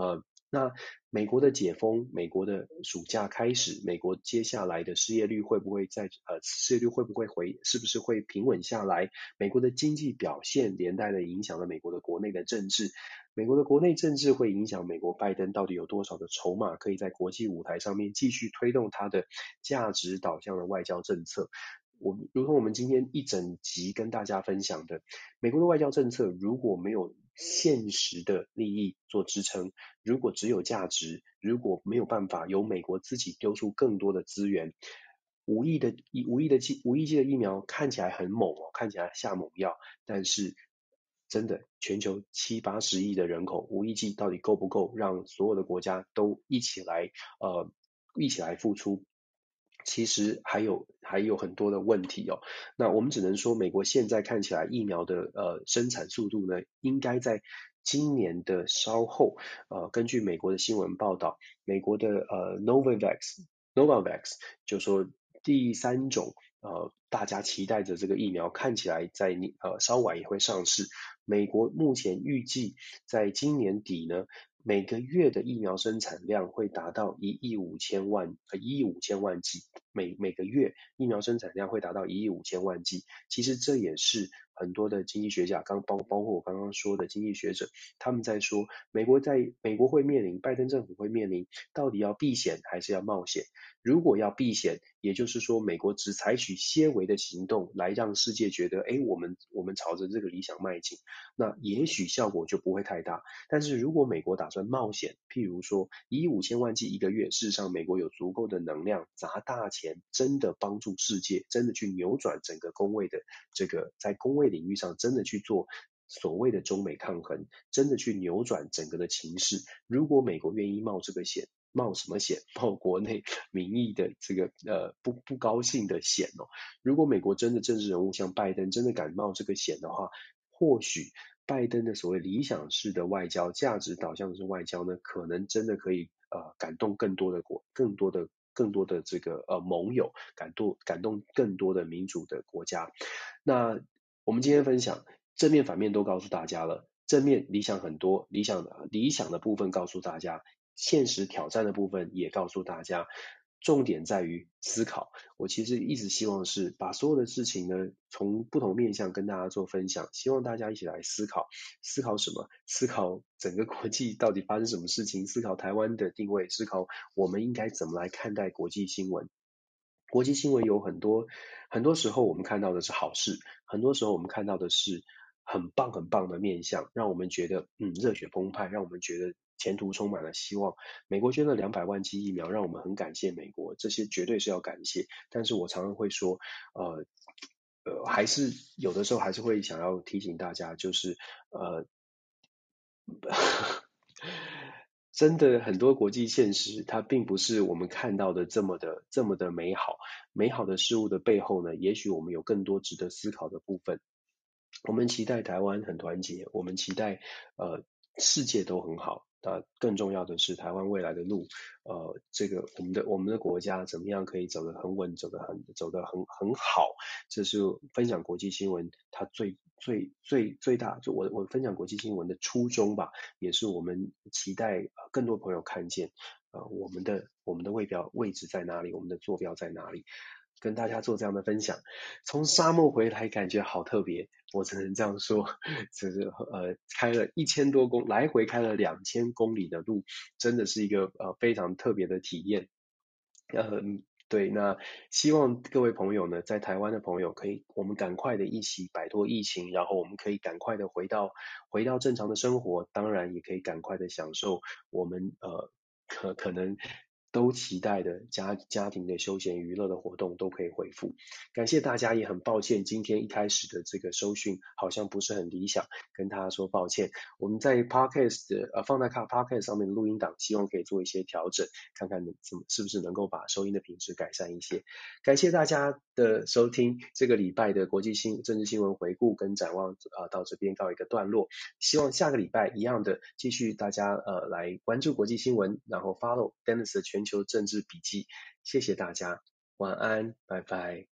呃，那美国的解封，美国的暑假开始，美国接下来的失业率会不会在呃失业率会不会回，是不是会平稳下来？美国的经济表现连带的影响了美国的国内的政治。美国的国内政治会影响美国拜登到底有多少的筹码，可以在国际舞台上面继续推动他的价值导向的外交政策。我如同我们今天一整集跟大家分享的，美国的外交政策如果没有现实的利益做支撑，如果只有价值，如果没有办法由美国自己丢出更多的资源，五亿的五亿的剂五亿剂的疫苗看起来很猛哦，看起来下猛药，但是。真的，全球七八十亿的人口，五亿剂到底够不够让所有的国家都一起来呃一起来付出？其实还有还有很多的问题哦。那我们只能说，美国现在看起来疫苗的呃生产速度呢，应该在今年的稍后。呃，根据美国的新闻报道，美国的呃 Novavax Novavax 就说第三种呃，大家期待着这个疫苗看起来在呃稍晚也会上市。美国目前预计在今年底呢。每个月的疫苗生产量会达到一亿五千万，呃，一亿五千万剂。每每个月疫苗生产量会达到一亿五千万剂。其实这也是很多的经济学家，刚包包括我刚刚说的经济学者，他们在说，美国在美国会面临，拜登政府会面临，到底要避险还是要冒险？如果要避险，也就是说，美国只采取些微的行动来让世界觉得，哎，我们我们朝着这个理想迈进，那也许效果就不会太大。但是如果美国打算冒险，譬如说一亿五千万剂一个月，事实上美国有足够的能量砸大钱，真的帮助世界，真的去扭转整个公位的这个在公位领域上真的去做所谓的中美抗衡，真的去扭转整个的情势。如果美国愿意冒这个险。冒什么险？冒国内民意的这个呃不不高兴的险哦。如果美国真的政治人物像拜登真的敢冒这个险的话，或许拜登的所谓理想式的外交、价值导向的外交呢，可能真的可以呃感动更多的国、更多的、更多的这个呃盟友，感动感动更多的民主的国家。那我们今天分享正面反面都告诉大家了，正面理想很多，理想理想的部分告诉大家。现实挑战的部分也告诉大家，重点在于思考。我其实一直希望是把所有的事情呢，从不同面向跟大家做分享，希望大家一起来思考。思考什么？思考整个国际到底发生什么事情？思考台湾的定位，思考我们应该怎么来看待国际新闻。国际新闻有很多，很多时候我们看到的是好事，很多时候我们看到的是很棒很棒的面相，让我们觉得嗯热血澎湃，让我们觉得。前途充满了希望。美国捐了两百万剂疫苗，让我们很感谢美国，这些绝对是要感谢。但是我常常会说，呃呃，还是有的时候还是会想要提醒大家，就是呃，真的很多国际现实，它并不是我们看到的这么的这么的美好。美好的事物的背后呢，也许我们有更多值得思考的部分。我们期待台湾很团结，我们期待呃世界都很好。呃，更重要的是台湾未来的路，呃，这个我们的我们的国家怎么样可以走得很稳，走得很走得很很好，这是分享国际新闻它最最最最大，就我我分享国际新闻的初衷吧，也是我们期待更多朋友看见，呃，我们的我们的位标位置在哪里，我们的坐标在哪里。跟大家做这样的分享，从沙漠回来感觉好特别，我只能这样说，就是呃开了一千多公来回开了两千公里的路，真的是一个呃非常特别的体验。呃，对，那希望各位朋友呢，在台湾的朋友可以，我们赶快的一起摆脱疫情，然后我们可以赶快的回到回到正常的生活，当然也可以赶快的享受我们呃可可能。都期待的家家庭的休闲娱乐的活动都可以恢复，感谢大家，也很抱歉今天一开始的这个收讯好像不是很理想，跟大家说抱歉。我们在 Podcast 的呃放在卡 Podcast 上面的录音档，希望可以做一些调整，看看能怎么是不是能够把收音的品质改善一些。感谢大家的收听，这个礼拜的国际新政治新闻回顾跟展望啊、到这边告一个段落，希望下个礼拜一样的继续大家呃来关注国际新闻，然后 follow Dennis 的全。全球政治笔记，谢谢大家，晚安，拜拜。